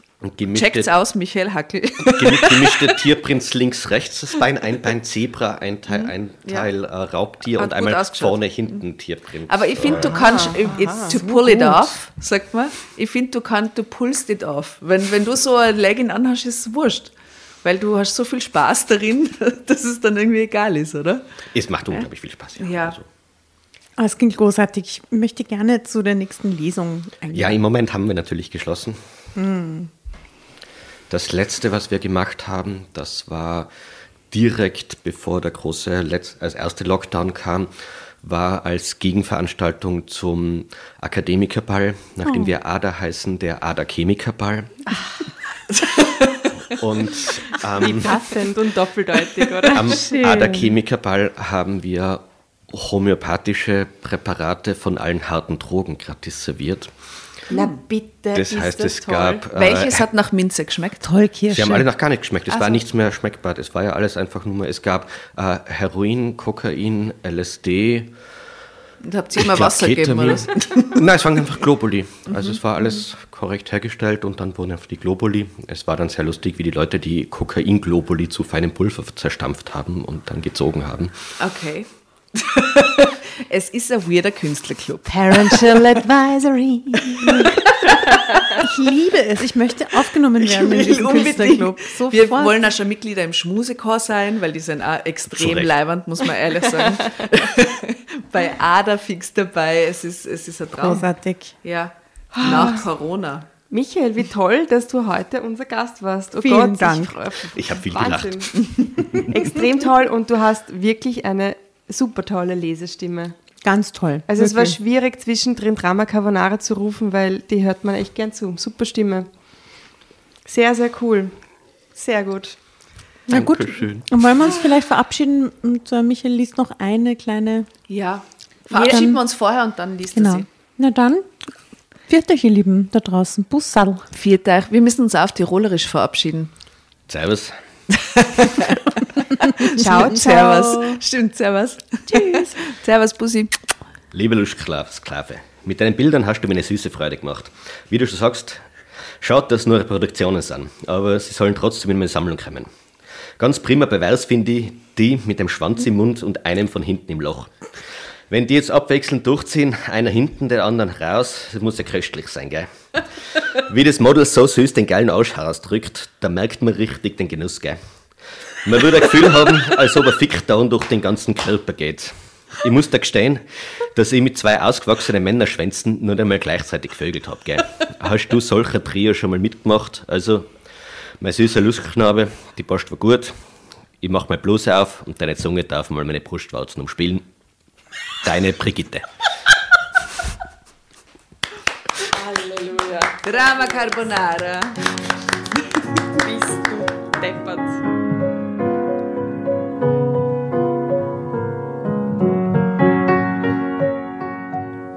Speaker 1: Checkt's aus, Michael Hackel.
Speaker 4: Gemischte Tierprints links, rechts das Bein, ein Bein Zebra, ein Teil, mhm. ein Teil ja. äh, Raubtier Hat und einmal vorne, hinten mhm. Tierprint.
Speaker 1: Aber ich finde, du kannst, ah, aha, to pull it off, sagt man, ich finde, du kannst, du pullst it off. Wenn, wenn du so ein Legging anhast, ist es wurscht weil du hast so viel Spaß darin, dass es dann irgendwie egal ist, oder?
Speaker 4: Es macht unglaublich viel Spaß,
Speaker 1: ja. ja.
Speaker 5: Also. Ah, es klingt großartig. Ich möchte gerne zu der nächsten Lesung
Speaker 4: eingehen. Ja, im Moment haben wir natürlich geschlossen. Hm. Das letzte, was wir gemacht haben, das war direkt bevor der große, Letz als erste Lockdown kam, war als Gegenveranstaltung zum Akademikerball, nachdem
Speaker 5: Oh.
Speaker 4: wir ADA heißen, der ADA-Chemikerball. Und
Speaker 3: Wie passend und doppeldeutig, oder?
Speaker 4: am
Speaker 5: Schön.
Speaker 4: ADA-Chemikerball haben wir homöopathische Präparate von allen harten Drogen gratis serviert.
Speaker 3: Na bitte,
Speaker 4: Das
Speaker 3: ist
Speaker 4: heißt,
Speaker 3: das
Speaker 4: es
Speaker 3: toll.
Speaker 4: gab. äh,
Speaker 1: Welches hat nach Minze geschmeckt?
Speaker 5: Toll, Kirsche.
Speaker 4: Sie haben alle noch gar nicht geschmeckt. Es war
Speaker 3: Also-
Speaker 4: nichts mehr schmeckbar. Es war ja alles einfach nur, es gab äh, Heroin, Kokain, LSD.
Speaker 1: Habt ihr immer Wasser gegeben, oder?
Speaker 4: Nein, es waren einfach Globuli. Also
Speaker 3: Mhm.
Speaker 4: es war alles korrekt hergestellt und dann wurden einfach die Globuli. Es war dann sehr lustig, wie die Leute die Kokain-Globuli zu feinem Pulver zerstampft haben und dann gezogen haben.
Speaker 1: Okay. es ist ein weirder Künstlerclub.
Speaker 3: Parental Advisory.
Speaker 5: Ich liebe es. Ich möchte aufgenommen werden in diesem Künstlerclub.
Speaker 1: Wir
Speaker 5: Sofort.
Speaker 1: wollen auch schon Mitglieder im Schmusechor sein, weil die sind auch extrem leibernd, muss man ehrlich sagen. Bei Ada fix dabei, es ist, es ist ein Traum.
Speaker 5: Großartig.
Speaker 1: Ja, nach Corona.
Speaker 3: Michael, wie toll, dass du heute unser Gast warst. Oh
Speaker 5: Vielen
Speaker 3: Gott,
Speaker 5: Dank.
Speaker 3: Ich,
Speaker 4: Ich hab viel
Speaker 3: Wahnsinn. Extrem toll und du hast wirklich eine super tolle Lesestimme.
Speaker 5: Ganz toll.
Speaker 3: Also es war
Speaker 5: Wirklich.
Speaker 3: schwierig, zwischendrin Drama Carbonara zu rufen, weil die hört man echt gern zu. Super Stimme. Sehr, sehr cool. Sehr gut.
Speaker 5: Na gut,
Speaker 4: Dankeschön.
Speaker 5: und wollen wir uns vielleicht verabschieden und äh, Michael liest noch eine kleine.
Speaker 1: Ja. Verabschieden
Speaker 5: Dann-
Speaker 1: wir uns vorher und dann liest er
Speaker 5: Genau.
Speaker 1: sie.
Speaker 5: Na dann, viert euch, ihr Lieben, da draußen. Bussal.
Speaker 1: Viert euch. Wir müssen uns auf Tirolerisch verabschieden.
Speaker 4: Servus.
Speaker 3: Ciao, ciao.
Speaker 1: Servus. Stimmt, servus. Tschüss. servus, Bussi.
Speaker 4: Liebe Lustskla- Sklave, mit deinen Bildern hast du mir eine süße Freude gemacht. Wie du schon sagst, schaut, dass nur Reproduktionen sind, aber sie sollen trotzdem in meine Sammlung kommen. Ganz prima Beweis finde ich die mit dem Schwanz im Mund und einem von hinten im Loch. Wenn die jetzt abwechselnd durchziehen, einer hinten, der anderen raus, das muss ja köstlich sein, gell? Wie das Model so süß den geilen Arsch herausdrückt, da merkt man richtig den Genuss, gell? Man würde ein Gefühl haben, als ob ein Fickdown durch den ganzen Körper geht. Ich muss da gestehen, dass ich mit zwei ausgewachsenen Männerschwänzen nur einmal gleichzeitig gevögelt habe, gell? Hast du solcher Trio schon mal mitgemacht? Also, mein süßer Lustknabe, die passt war gut. Ich mach meine Bluse auf und deine Zunge darf mal meine Brustwarzen umspielen. Deine Brigitte.
Speaker 1: Drama Carbonara.
Speaker 3: Bist du deppert.